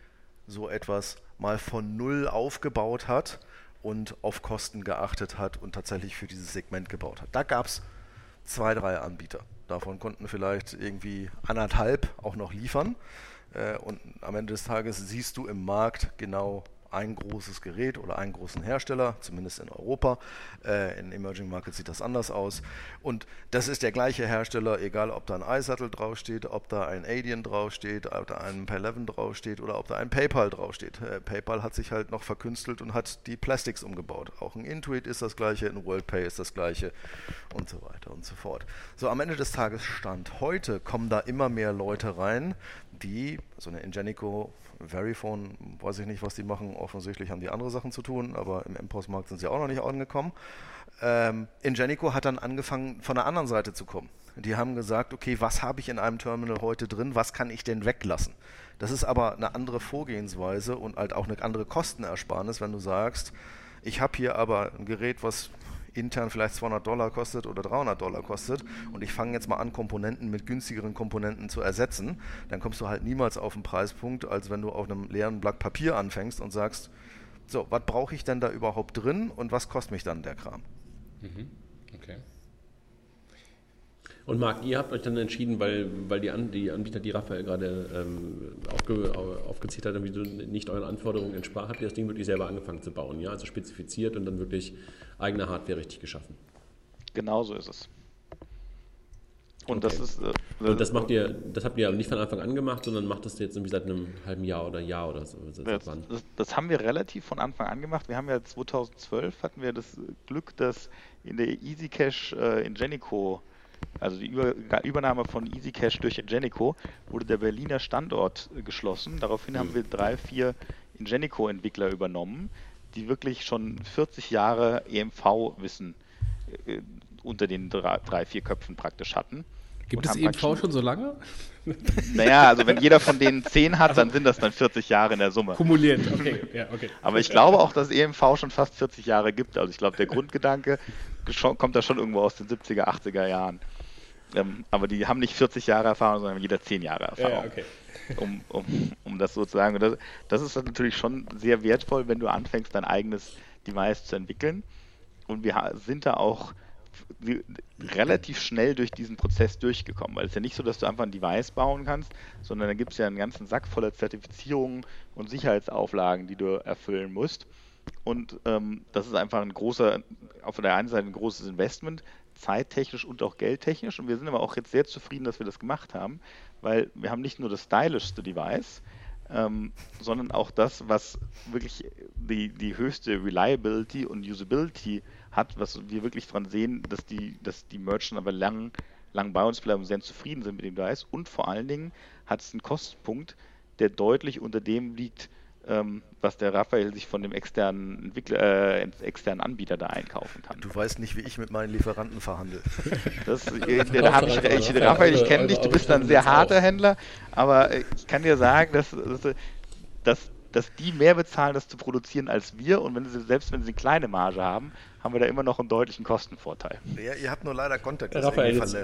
so etwas mal von null aufgebaut hat und auf Kosten geachtet hat und tatsächlich für dieses Segment gebaut hat. Da gab es zwei, drei Anbieter. Davon konnten vielleicht irgendwie anderthalb auch noch liefern. Äh, und am Ende des Tages siehst du im Markt genau, ein großes Gerät oder einen großen Hersteller, zumindest in Europa. Äh, in Emerging Markets sieht das anders aus. Und das ist der gleiche Hersteller, egal ob da ein iSettle draufsteht, ob da ein Adyen draufsteht, ob da ein Pay11 draufsteht oder ob da ein PayPal draufsteht. Äh, PayPal hat sich halt noch verkünstelt und hat die Plastics umgebaut. Auch ein Intuit ist das gleiche, ein WorldPay ist das gleiche und so weiter und so fort. So, am Ende des Tages stand heute, kommen da immer mehr Leute rein, die, so eine Ingenico Verifone, weiß ich nicht, was die machen. Offensichtlich haben die andere Sachen zu tun, aber im MPOS-Markt sind sie auch noch nicht angekommen. Ähm, Ingenico hat dann angefangen, von der anderen Seite zu kommen. Die haben gesagt, okay, was habe ich in einem Terminal heute drin, was kann ich denn weglassen? Das ist aber eine andere Vorgehensweise und halt auch eine andere Kostenersparnis, wenn du sagst, ich habe hier aber ein Gerät, was intern vielleicht 200 Dollar kostet oder 300 Dollar kostet und ich fange jetzt mal an, Komponenten mit günstigeren Komponenten zu ersetzen, dann kommst du halt niemals auf einen Preispunkt, als wenn du auf einem leeren Blatt Papier anfängst und sagst, so, was brauche ich denn da überhaupt drin und was kostet mich dann der Kram? Mhm. Okay. Und Marc, ihr habt euch dann entschieden, weil, weil die, An die Anbieter, die Raphael gerade ähm, aufge aufgezählt hat, nicht euren Anforderungen entsprach, habt ihr das Ding wirklich selber angefangen zu bauen, ja? Also spezifiziert und dann wirklich eigene Hardware richtig geschaffen. Genau so ist es. Und okay. das ist. Äh, und das macht ihr, das habt ihr nicht von Anfang an gemacht, sondern macht das jetzt irgendwie seit einem halben Jahr oder Jahr oder so. Das, das, das, haben wir relativ von Anfang an gemacht. Wir haben ja 2012 hatten wir das Glück, dass in der EasyCache äh, in Genico, also die Über Übernahme von EasyCache durch Ingenico, wurde der Berliner Standort äh, geschlossen. Daraufhin mhm. haben wir drei, vier Ingenico-Entwickler übernommen, die wirklich schon 40 Jahre EMV-Wissen äh, unter den drei, drei, vier Köpfen praktisch hatten. Gibt es EMV schon so lange? Naja, also wenn jeder von denen 10 hat, also, dann sind das dann 40 Jahre in der Summe. Kumuliert, okay. Ja, okay. Aber ich glaube auch, dass EMV schon fast 40 Jahre gibt. Also ich glaube, der Grundgedanke kommt da schon irgendwo aus den 70er, 80er Jahren. Ähm, aber die haben nicht 40 Jahre Erfahrung, sondern jeder 10 Jahre Erfahrung. Ja, okay um, um, um das so zu sagen. Das, das ist natürlich schon sehr wertvoll, wenn du anfängst, dein eigenes Device zu entwickeln. Und wir sind da auch relativ schnell durch diesen Prozess durchgekommen, weil es ist ja nicht so, dass du einfach ein Device bauen kannst, sondern da gibt es ja einen ganzen Sack voller Zertifizierungen und Sicherheitsauflagen, die du erfüllen musst. Und ähm, das ist einfach ein großer, auf der einen Seite ein großes Investment, zeittechnisch und auch geldtechnisch. Und wir sind aber auch jetzt sehr zufrieden, dass wir das gemacht haben, weil wir haben nicht nur das stylischste Device, ähm, sondern auch das, was wirklich die, die höchste Reliability und Usability hat, was wir wirklich daran sehen, dass die, dass die Merchants aber lang, lang bei uns bleiben und sehr zufrieden sind mit dem Device. Und vor allen Dingen hat es einen Kostenpunkt, der deutlich unter dem liegt, was der Raphael sich von dem externen Entwickler, äh, externen Anbieter da einkaufen kann. Du weißt nicht, wie ich mit meinen Lieferanten verhandle. Das, äh, da habe ich recht. Raphael, ich kenne dich, du bist ein sehr harter Händler, aber äh, ich kann dir sagen, dass, dass, dass die mehr bezahlen, das zu produzieren als wir und wenn sie, selbst wenn sie eine kleine Marge haben, haben wir da immer noch einen deutlichen Kostenvorteil. Ja, ihr habt nur leider Kontakt. Raphael, jetzt,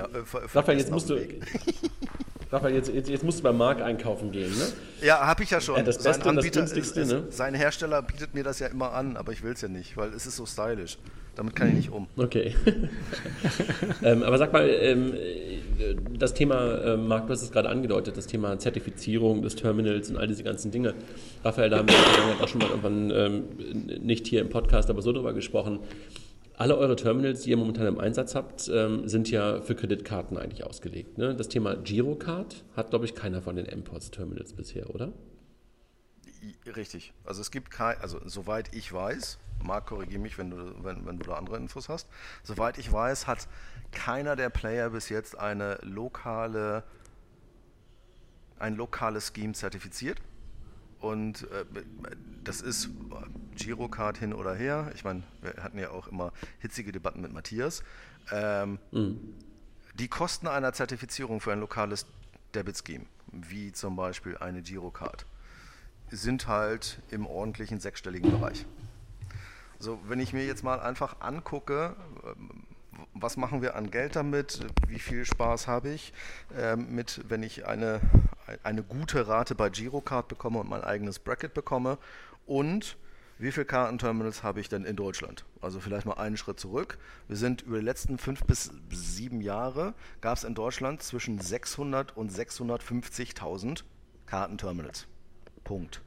Raphael, jetzt musst du, Raphael, jetzt, jetzt, jetzt musst du bei Mark einkaufen gehen, ne? Ja, habe ich ja schon. Ja, das Beste, sein Anbieter, das ne? Sein Hersteller bietet mir das ja immer an, aber ich will es ja nicht, weil es ist so stylisch. Damit kann ich nicht um. Okay. ähm, aber sag mal, ähm, das Thema, äh, Marc, du hast es gerade angedeutet, das Thema Zertifizierung des Terminals und all diese ganzen Dinge. Raphael, da haben wir auch schon mal irgendwann, ähm, nicht hier im Podcast, aber so drüber gesprochen. Alle eure Terminals, die ihr momentan im Einsatz habt, ähm, sind ja für Kreditkarten eigentlich ausgelegt. Ne? Das Thema Girocard hat, glaube ich, keiner von den M-Ports-Terminals bisher, oder? Richtig. Also es gibt kein, also soweit ich weiß, Marc, korrigiere mich, wenn du, wenn, wenn du da andere Infos hast. Soweit ich weiß, hat keiner der Player bis jetzt eine lokale, ein lokales Scheme zertifiziert. Und äh, das ist Girocard hin oder her. Ich meine, wir hatten ja auch immer hitzige Debatten mit Matthias. Ähm, mhm. Die Kosten einer Zertifizierung für ein lokales Debit-Scheme, wie zum Beispiel eine Girocard, sind halt im ordentlichen sechsstelligen Bereich. So, wenn ich mir jetzt mal einfach angucke, ähm, was machen wir an Geld damit, wie viel Spaß habe ich äh, mit, wenn ich eine, eine gute Rate bei Girocard bekomme und mein eigenes Bracket bekomme und wie viele Kartenterminals habe ich denn in Deutschland? Also vielleicht mal einen Schritt zurück. Wir sind über die letzten fünf bis sieben Jahre, gab es in Deutschland zwischen 600 und 650.000 Kartenterminals. Punkt.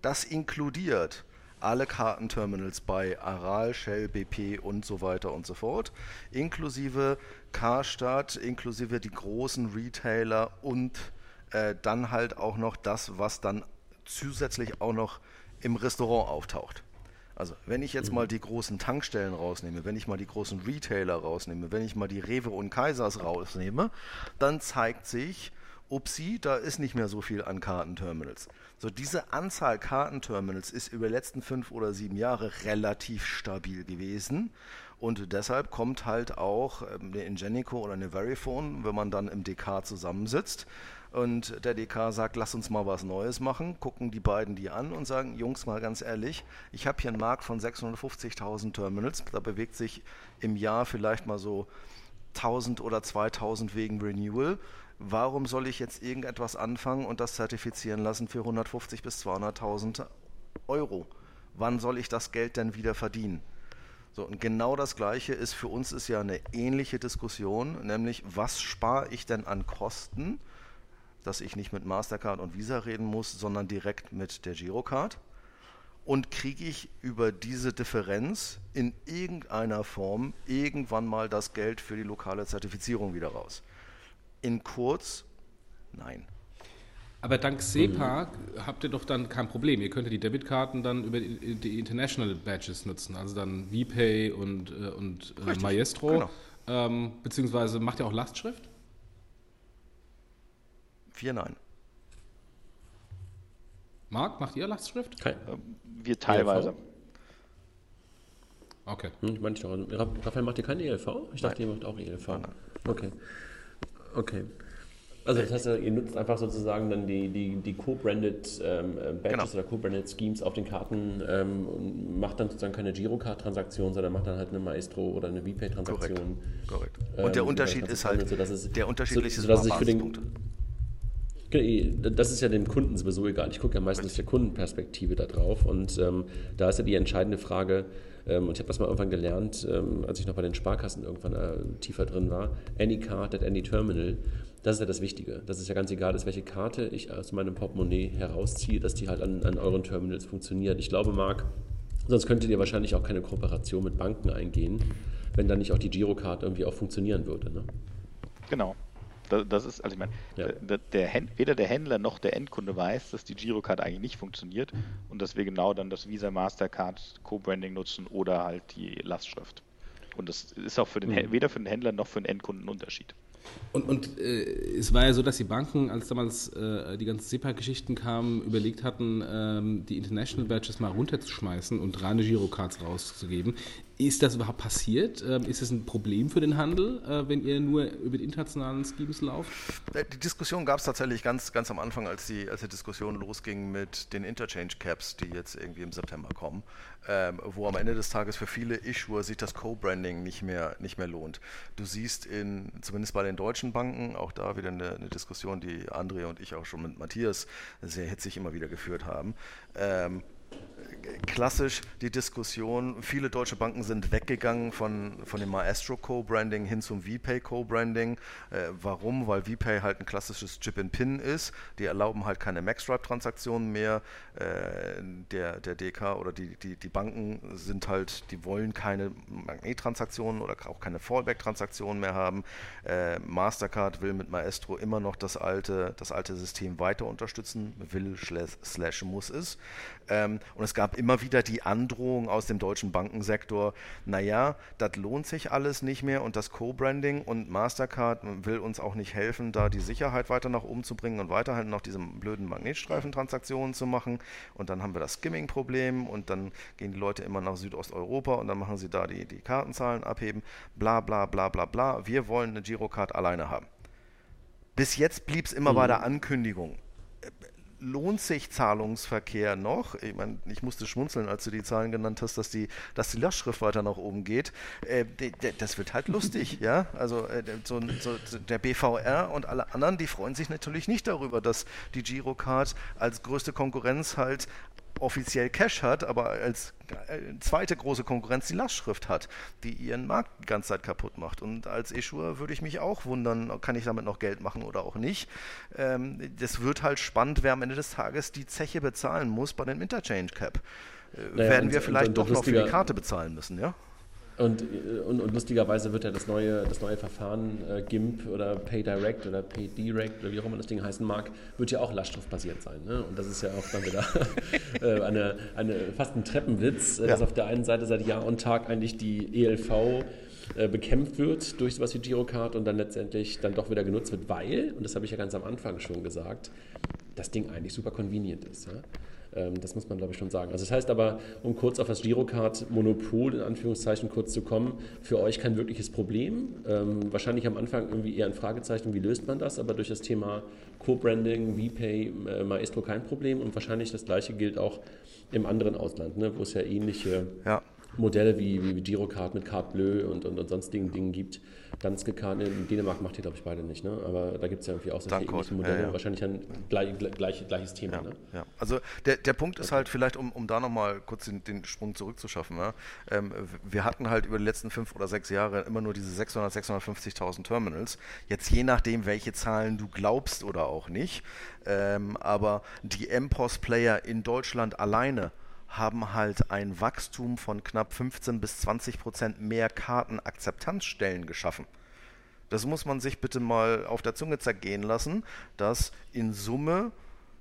Das inkludiert alle Kartenterminals bei Aral, Shell, BP und so weiter und so fort, inklusive Karstadt, inklusive die großen Retailer und äh, dann halt auch noch das, was dann zusätzlich auch noch im Restaurant auftaucht. Also wenn ich jetzt mhm. mal die großen Tankstellen rausnehme, wenn ich mal die großen Retailer rausnehme, wenn ich mal die Rewe und Kaisers rausnehme, dann zeigt sich, upsi, da ist nicht mehr so viel an Kartenterminals. So, diese Anzahl Kartenterminals ist über die letzten fünf oder sieben Jahre relativ stabil gewesen. Und deshalb kommt halt auch ähm, eine Ingenico oder eine Verifone, wenn man dann im DK zusammensitzt und der DK sagt, lass uns mal was Neues machen, gucken die beiden die an und sagen, Jungs, mal ganz ehrlich, ich habe hier einen Markt von 650.000 Terminals, da bewegt sich im Jahr vielleicht mal so 1000 oder 2000 wegen Renewal warum soll ich jetzt irgendetwas anfangen und das zertifizieren lassen für 150 bis 200.000 Euro? Wann soll ich das Geld denn wieder verdienen? So, und genau das Gleiche ist für uns ist ja eine ähnliche Diskussion, nämlich was spare ich denn an Kosten, dass ich nicht mit Mastercard und Visa reden muss, sondern direkt mit der Girocard? Und kriege ich über diese Differenz in irgendeiner Form irgendwann mal das Geld für die lokale Zertifizierung wieder raus? In kurz, nein. Aber dank SEPA mhm. habt ihr doch dann kein Problem. Ihr könnt die Debitkarten dann über die International Badges nutzen, also dann VPay und, äh, und äh, Maestro. Genau. Ähm, beziehungsweise macht ihr auch Lastschrift? Vier Nein. Marc, macht ihr Lastschrift? Kein, wir teilweise. ELV? Okay. Hm, manche, Raphael macht ihr keine ELV? Ich dachte, Nein. ihr macht auch ELV. Nein. Okay. Okay. Also das heißt, ihr nutzt einfach sozusagen dann die, die, die Co-branded ähm, äh, Badges genau. oder Co-branded Schemes auf den Karten ähm, und macht dann sozusagen keine Girocard-Transaktion, sondern macht dann halt eine Maestro oder eine VPay-Transaktion. Korrekt. Korrekt. Und ähm, der Unterschied ist halt, so, es, der unterschiedliche so, sodass ich für den, das ist ja dem Kunden sowieso egal. Ich gucke ja meistens aus der Kundenperspektive da drauf und ähm, da ist ja die entscheidende Frage, ähm, und ich habe das mal irgendwann gelernt, ähm, als ich noch bei den Sparkassen irgendwann äh, tiefer drin war. Any card at any terminal. Das ist ja das Wichtige. Das ist ja ganz egal, dass welche Karte ich aus meinem Portemonnaie herausziehe, dass die halt an, an euren Terminals funktioniert. Ich glaube, Marc, sonst könntet ihr wahrscheinlich auch keine Kooperation mit Banken eingehen, wenn dann nicht auch die Girocard irgendwie auch funktionieren würde. Ne? Genau. Das ist, also ich meine, ja. der, der, weder der Händler noch der Endkunde weiß, dass die Girocard eigentlich nicht funktioniert und dass wir genau dann das Visa Mastercard Co-Branding nutzen oder halt die Lastschrift. Und das ist auch für den, mhm. weder für den Händler noch für den Endkunden ein Unterschied. Und, und äh, es war ja so, dass die Banken, als damals äh, die ganzen SEPA-Geschichten kamen, überlegt hatten, ähm, die International Badges mal runterzuschmeißen und reine Girocards rauszugeben. Ist das überhaupt passiert? Ähm, ist es ein Problem für den Handel, äh, wenn ihr nur über die internationalen Schemes lauft? Äh, die Diskussion gab es tatsächlich ganz, ganz am Anfang, als die, als die Diskussion losging mit den Interchange Caps, die jetzt irgendwie im September kommen, ähm, wo am Ende des Tages für viele Issuer sich das Co-Branding nicht mehr, nicht mehr lohnt. Du siehst in, zumindest bei den deutschen Banken, auch da wieder eine, eine Diskussion, die André und ich auch schon mit Matthias sehr hitzig immer wieder geführt haben. Klassisch die Diskussion, viele deutsche Banken sind weggegangen von, von dem Maestro Co-Branding hin zum VPay Co-Branding. Äh, warum? Weil VPay halt ein klassisches Chip-in-Pin ist. Die erlauben halt keine Maxstripe-Transaktionen mehr. Äh, der, der DK oder die, die, die Banken sind halt, die wollen keine Magnet-Transaktionen oder auch keine Fallback-Transaktionen mehr haben. Äh, Mastercard will mit Maestro immer noch das alte, das alte System weiter unterstützen, will slash muss es. Ähm, und es gab immer wieder die Androhung aus dem deutschen Bankensektor, naja, das lohnt sich alles nicht mehr und das Co-Branding und Mastercard will uns auch nicht helfen, da die Sicherheit weiter nach oben zu bringen und weiterhin noch diese blöden Magnetstreifentransaktionen zu machen. Und dann haben wir das Skimming-Problem und dann gehen die Leute immer nach Südosteuropa und dann machen sie da die, die Kartenzahlen abheben, bla bla bla bla bla. Wir wollen eine Girocard alleine haben. Bis jetzt blieb es immer mhm. bei der Ankündigung lohnt sich Zahlungsverkehr noch? Ich meine, ich musste schmunzeln, als du die Zahlen genannt hast, dass die, dass die Lastschrift weiter nach oben geht. Äh, das wird halt lustig, ja. Also äh, so, so, der BVR und alle anderen, die freuen sich natürlich nicht darüber, dass die Girocard als größte Konkurrenz halt offiziell Cash hat, aber als äh, zweite große Konkurrenz die Lastschrift hat, die ihren Markt die ganze Zeit kaputt macht. Und als Issuer würde ich mich auch wundern, kann ich damit noch Geld machen oder auch nicht. Ähm, das wird halt spannend, wer am Ende des Tages die Zeche bezahlen muss bei dem Interchange Cap. Äh, naja, werden wir vielleicht doch noch für die Karte bezahlen müssen, ja? Und, und, und, lustigerweise wird ja das neue, das neue Verfahren äh, GIMP oder PayDirect oder PayDirect oder wie auch immer das Ding heißen mag, wird ja auch lastschriftbasiert sein. Ne? Und das ist ja auch dann wieder äh, eine, eine, fast ein Treppenwitz, äh, ja. dass auf der einen Seite seit Jahr und Tag eigentlich die ELV äh, bekämpft wird durch sowas wie Girocard und dann letztendlich dann doch wieder genutzt wird, weil, und das habe ich ja ganz am Anfang schon gesagt, das Ding eigentlich super convenient ist. Ja? Ähm, das muss man, glaube ich, schon sagen. Also das heißt aber, um kurz auf das Girocard-Monopol in Anführungszeichen kurz zu kommen, für euch kein wirkliches Problem. Ähm, wahrscheinlich am Anfang irgendwie eher ein Fragezeichen, wie löst man das, aber durch das Thema Co-Branding, VPay, äh, Maestro kein Problem und wahrscheinlich das gleiche gilt auch im anderen Ausland, ne, wo es ja ähnliche ja. Modelle wie, wie Girocard mit Carte Bleu und, und, und sonstigen Dingen gibt. Danske Card in Dänemark macht ihr, glaube ich, beide nicht, ne? aber da gibt es ja irgendwie auch solche ähnlichen Modelle. Ja, ja. Wahrscheinlich ein gleich, gleich, gleiches Thema. Ja, ne? ja. Also der, der Punkt ist halt vielleicht, um, um da nochmal kurz den, den Sprung zurückzuschaffen. Ja? Ähm, wir hatten halt über die letzten fünf oder sechs Jahre immer nur diese 600, 650.000 Terminals. Jetzt je nachdem, welche Zahlen du glaubst oder auch nicht. Ähm, aber die MPOS-Player in Deutschland alleine haben halt ein Wachstum von knapp 15 bis 20 Prozent mehr Kartenakzeptanzstellen geschaffen. Das muss man sich bitte mal auf der Zunge zergehen lassen, dass in Summe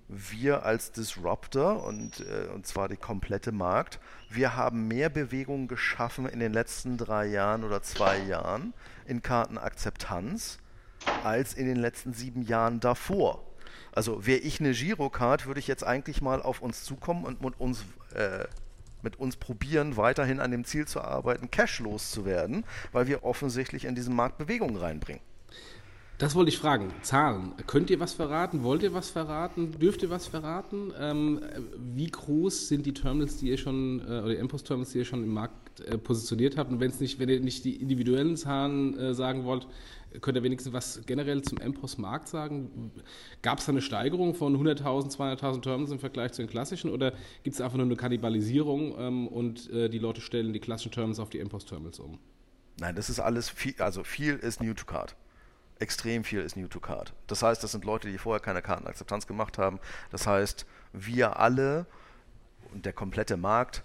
wir als Disruptor und, äh, und zwar die komplette Markt, wir haben mehr Bewegung geschaffen in den letzten drei Jahren oder zwei Jahren in Kartenakzeptanz als in den letzten sieben Jahren davor. Also wäre ich eine Girocard, würde ich jetzt eigentlich mal auf uns zukommen und mit uns, äh, mit uns probieren, weiterhin an dem Ziel zu arbeiten, cashlos zu werden, weil wir offensichtlich in diesen Markt Bewegung reinbringen. Das wollte ich fragen. Zahlen. Könnt ihr was verraten? Wollt ihr was verraten? Dürft ihr was verraten? Ähm, wie groß sind die Terminals, die ihr schon, äh, oder die MPOS-Terminals, die ihr schon im Markt äh, positioniert habt? Und wenn es nicht, wenn ihr nicht die individuellen Zahlen äh, sagen wollt, Könnt ihr wenigstens was generell zum MPOS-Markt sagen? Gab es da eine Steigerung von 100.000, 200.000 Terminals im Vergleich zu den klassischen oder gibt es einfach nur eine Kannibalisierung ähm, und äh, die Leute stellen die klassischen Terminals auf die MPOS-Terminals um? Nein, das ist alles viel, also viel ist New to Card. Extrem viel ist New to Card. Das heißt, das sind Leute, die vorher keine Kartenakzeptanz gemacht haben. Das heißt, wir alle und der komplette Markt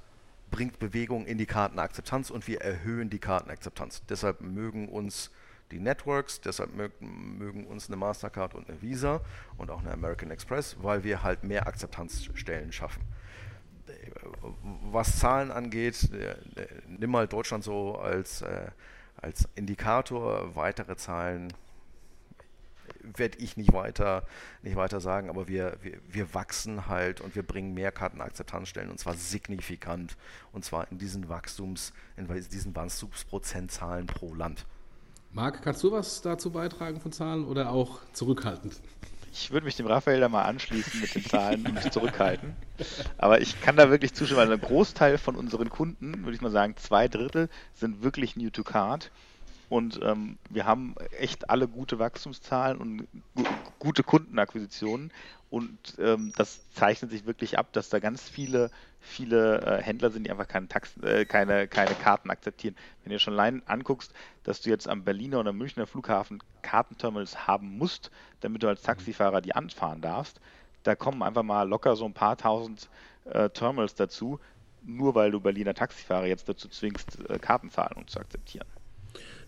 bringt Bewegung in die Kartenakzeptanz und wir erhöhen die Kartenakzeptanz. Deshalb mögen uns die Networks, deshalb mögen, uns eine Mastercard und eine Visa und auch eine American Express, weil wir halt mehr Akzeptanzstellen schaffen. Was Zahlen angeht, nimm mal Deutschland so als, äh, als Indikator, weitere Zahlen werde ich nicht weiter, nicht weiter sagen, aber wir, wir, wir wachsen halt und wir bringen mehr Kartenakzeptanzstellen und zwar signifikant und zwar in diesen Wachstums, in diesen Wachstumsprozentzahlen pro Land. Marc, kannst du was dazu beitragen von Zahlen oder auch zurückhaltend? Ich würde mich dem Raphael da mal anschließen mit den Zahlen und mich zurückhalten. Aber ich kann da wirklich zustimmen, weil ein Großteil von unseren Kunden, würde ich mal sagen, zwei Drittel sind wirklich New to Card. Und ähm, wir haben echt alle gute Wachstumszahlen und gu gute Kundenakquisitionen. Und ähm, das zeichnet sich wirklich ab, dass da ganz viele, viele äh, Händler sind, die einfach keine, Tax äh, keine, keine Karten akzeptieren. Wenn du schon allein anguckst, dass du jetzt am Berliner oder Münchner Flughafen Kartenterminals haben musst, damit du als Taxifahrer die anfahren darfst, da kommen einfach mal locker so ein paar tausend äh, Terminals dazu, nur weil du Berliner Taxifahrer jetzt dazu zwingst, äh, Kartenzahlungen zu akzeptieren.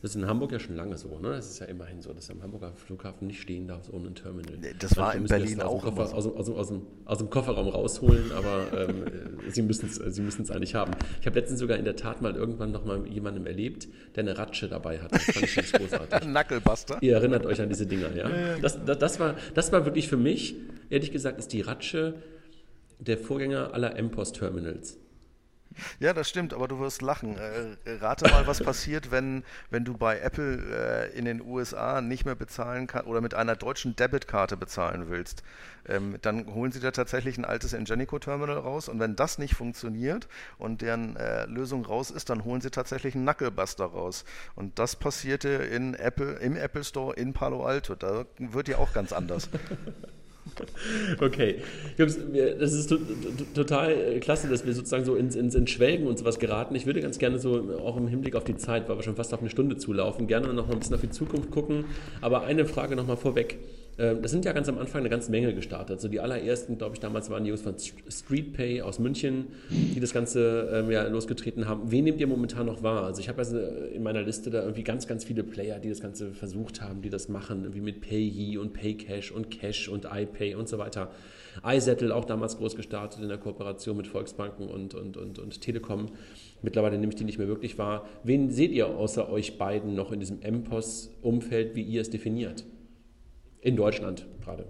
Das ist in Hamburg ja schon lange so, ne? Es ist ja immerhin so, dass am Hamburger Flughafen nicht stehen darfst ohne ein Terminal. Das war in Berlin auch Koffer, so. aus, aus, aus, dem, aus, dem, Kofferraum rausholen, aber ähm, sie müssen es sie müssen's eigentlich haben. Ich habe letztens sogar in der Tat mal irgendwann noch mal jemandem erlebt, der eine Ratsche dabei hatte. Das fand ich ganz großartig. Knucklebuster. Ihr erinnert euch an diese Dinger, ja? Das, das, das, war, das war wirklich für mich, ehrlich gesagt, ist die Ratsche der Vorgänger aller M-Post-Terminals. Ja, das stimmt, aber du wirst lachen. Äh, rate mal, was passiert, wenn, wenn du bei Apple äh, in den USA nicht mehr bezahlen kannst oder mit einer deutschen Debitkarte bezahlen willst. Ähm, dann holen sie da tatsächlich ein altes Ingenico-Terminal raus und wenn das nicht funktioniert und deren äh, Lösung raus ist, dann holen sie tatsächlich einen Knucklebuster raus. Und das passierte in Apple, im Apple Store in Palo Alto. Da wird ja auch ganz anders. Okay, Jungs, das ist total äh, klasse, dass wir sozusagen so ins, ins, ins Schwelgen und sowas geraten. Ich würde ganz gerne so, auch im Hinblick auf die Zeit, weil wir schon fast auf eine Stunde zulaufen, gerne noch mal ein bisschen auf die Zukunft gucken. Aber eine Frage noch mal vorweg. Ähm, das sind ja ganz am Anfang eine ganze Menge gestartet. Also die allerersten, glaube ich, damals waren die Jungs von StreetPay aus München, die das Ganze ähm, ja, losgetreten haben. Wen nehmt ihr momentan noch wahr? Also ich habe also in meiner Liste da irgendwie ganz, ganz viele Player, die das Ganze versucht haben, die das machen, wie mit PayYe und PayCash und Cash und iPay und so weiter. iSettle auch damals groß gestartet in der Kooperation mit Volksbanken und, und, und, und Telekom. Mittlerweile nehme ich die nicht mehr wirklich wahr. Wen seht ihr außer euch beiden noch in diesem MPOS-Umfeld, wie ihr es definiert? In Deutschland gerade.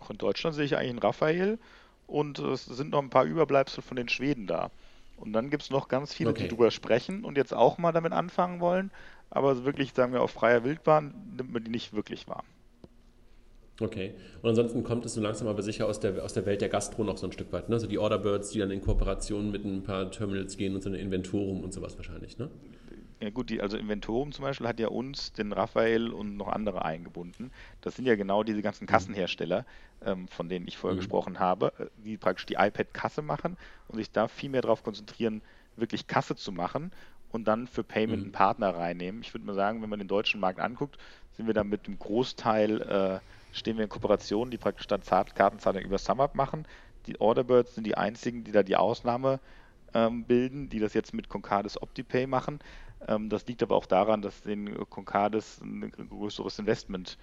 Auch in Deutschland sehe ich eigentlich einen Raphael und es sind noch ein paar Überbleibsel von den Schweden da. Und dann gibt es noch ganz viele, okay. die drüber sprechen und jetzt auch mal damit anfangen wollen, aber wirklich, sagen wir, auf freier Wildbahn nimmt man die nicht wirklich wahr. Okay. Und ansonsten kommt es so langsam aber sicher aus der, aus der Welt der Gastro noch so ein Stück weit. Ne? Also die Orderbirds, die dann in Kooperation mit ein paar Terminals gehen und so ein Inventorum und sowas wahrscheinlich, ne? Ja gut, die, also Inventorum zum Beispiel hat ja uns, den Raphael und noch andere eingebunden. Das sind ja genau diese ganzen mhm. Kassenhersteller, ähm, von denen ich vorher mhm. gesprochen habe, äh, die praktisch die iPad-Kasse machen und sich da viel mehr darauf konzentrieren, wirklich Kasse zu machen und dann für Payment mhm. einen Partner reinnehmen. Ich würde mal sagen, wenn man den deutschen Markt anguckt, sind wir da mit dem Großteil, äh, stehen wir in Kooperationen, die praktisch dann Kartenzahlung über SumUp machen. Die Orderbirds sind die einzigen, die da die Ausnahme ähm, bilden, die das jetzt mit Concardis OptiPay machen. Ähm, das liegt aber auch daran, dass den Concardis ein größeres Investment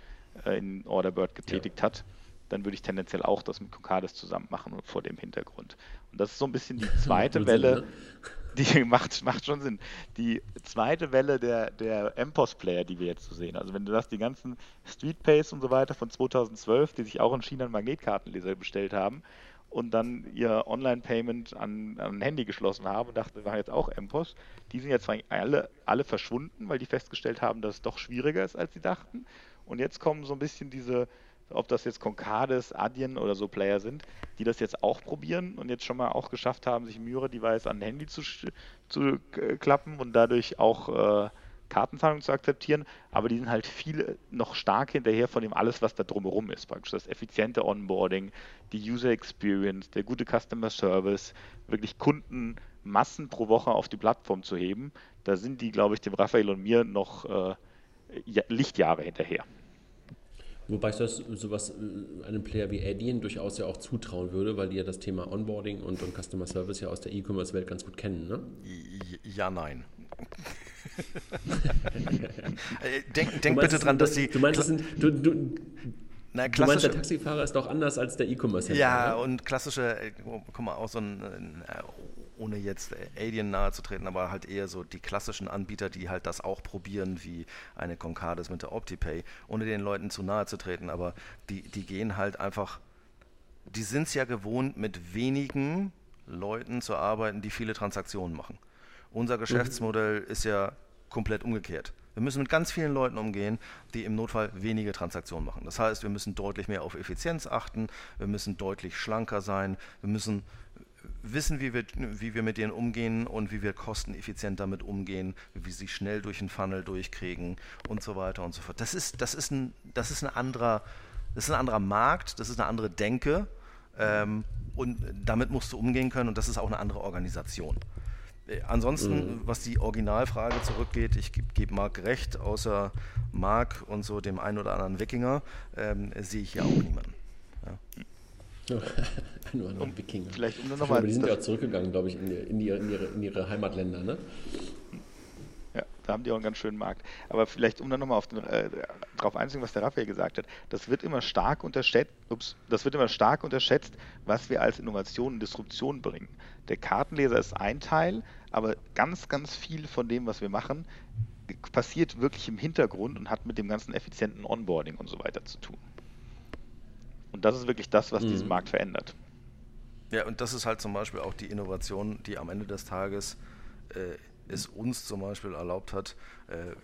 äh, in Orderbird getätigt ja. hat. Dann würde ich tendenziell auch das mit Concardis zusammen machen vor dem Hintergrund. Und das ist so ein bisschen die zweite Welle, ne? die macht, macht schon Sinn. Die zweite Welle der, der MPOS-Player, die wir jetzt so sehen. Also wenn du das, die ganzen Streetpays und so weiter von 2012, die sich auch in China einen Magnetkartenleser bestellt haben, und dann ihr Online-Payment an, an ein Handy geschlossen haben und dachten, wir machen jetzt auch MPOS. Die sind jetzt alle, alle verschwunden, weil die festgestellt haben, dass es doch schwieriger ist, als sie dachten. Und jetzt kommen so ein bisschen diese, ob das jetzt Concades, Adyen oder so Player sind, die das jetzt auch probieren und jetzt schon mal auch geschafft haben, sich Myra-Device an ein Handy zu, zu klappen und dadurch auch äh, Kartenzahlung zu akzeptieren, aber die sind halt viel noch stark hinterher von dem alles, was da drumherum ist. Praktisch das effiziente Onboarding, die User Experience, der gute Customer Service, wirklich Kundenmassen pro Woche auf die Plattform zu heben. Da sind die, glaube ich, dem Raphael und mir noch äh, Lichtjahre hinterher. Wobei ich das sowas äh, einem Player wie Adyen durchaus ja auch zutrauen würde, weil die ja das Thema Onboarding und, und Customer Service ja aus der E-Commerce-Welt ganz gut kennen, ne? Ja, nein. Denk, denk bitte dran, dass sie. Du meinst, das sind. Du, du, na, du meinst, der Taxifahrer ist doch anders als der E-Commerce-Händler. Ja, oder? und klassische, äh, guck mal, auch so ein ohne jetzt Alien nahe zu treten, aber halt eher so die klassischen Anbieter, die halt das auch probieren, wie eine Concardis mit der OptiPay, ohne den Leuten zu nahe zu treten, aber die, die gehen halt einfach, die sind es ja gewohnt, mit wenigen Leuten zu arbeiten, die viele Transaktionen machen. Unser mhm. Geschäftsmodell ist ja komplett umgekehrt. Wir müssen mit ganz vielen Leuten umgehen, die im Notfall wenige Transaktionen machen. Das heißt, wir müssen deutlich mehr auf Effizienz achten, wir müssen deutlich schlanker sein, wir müssen wissen, wie wir, wie wir mit denen umgehen und wie wir kosteneffizient damit umgehen, wie wir sie schnell durch den Funnel durchkriegen und so weiter und so fort. Das ist, das ist, ein, das ist, ein, anderer, das ist ein anderer Markt, das ist eine andere Denke ähm, und damit musst du umgehen können und das ist auch eine andere Organisation. Äh, ansonsten, mhm. was die Originalfrage zurückgeht, ich gebe geb Marc recht, außer Marc und so dem einen oder anderen Wikinger, ähm, sehe ich ja auch niemanden. Ja. Nur ein Wikinger. Vielleicht um nochmal. Die sind ja auch zurückgegangen, glaube ich, in, die, in, die, in, ihre, in ihre Heimatländer, ne? Ja, da haben die auch einen ganz schönen Markt. Aber vielleicht, um dann nochmal äh, darauf einzugehen, was der Raphael gesagt hat, das wird immer stark unterschätzt, ups, das wird immer stark unterschätzt, was wir als Innovation und Disruption bringen. Der Kartenleser ist ein Teil, aber ganz, ganz viel von dem, was wir machen, passiert wirklich im Hintergrund und hat mit dem ganzen effizienten Onboarding und so weiter zu tun. Und das ist wirklich das, was mhm. diesen Markt verändert. Ja, und das ist halt zum Beispiel auch die Innovation, die am Ende des Tages äh, es uns zum Beispiel erlaubt hat. Äh,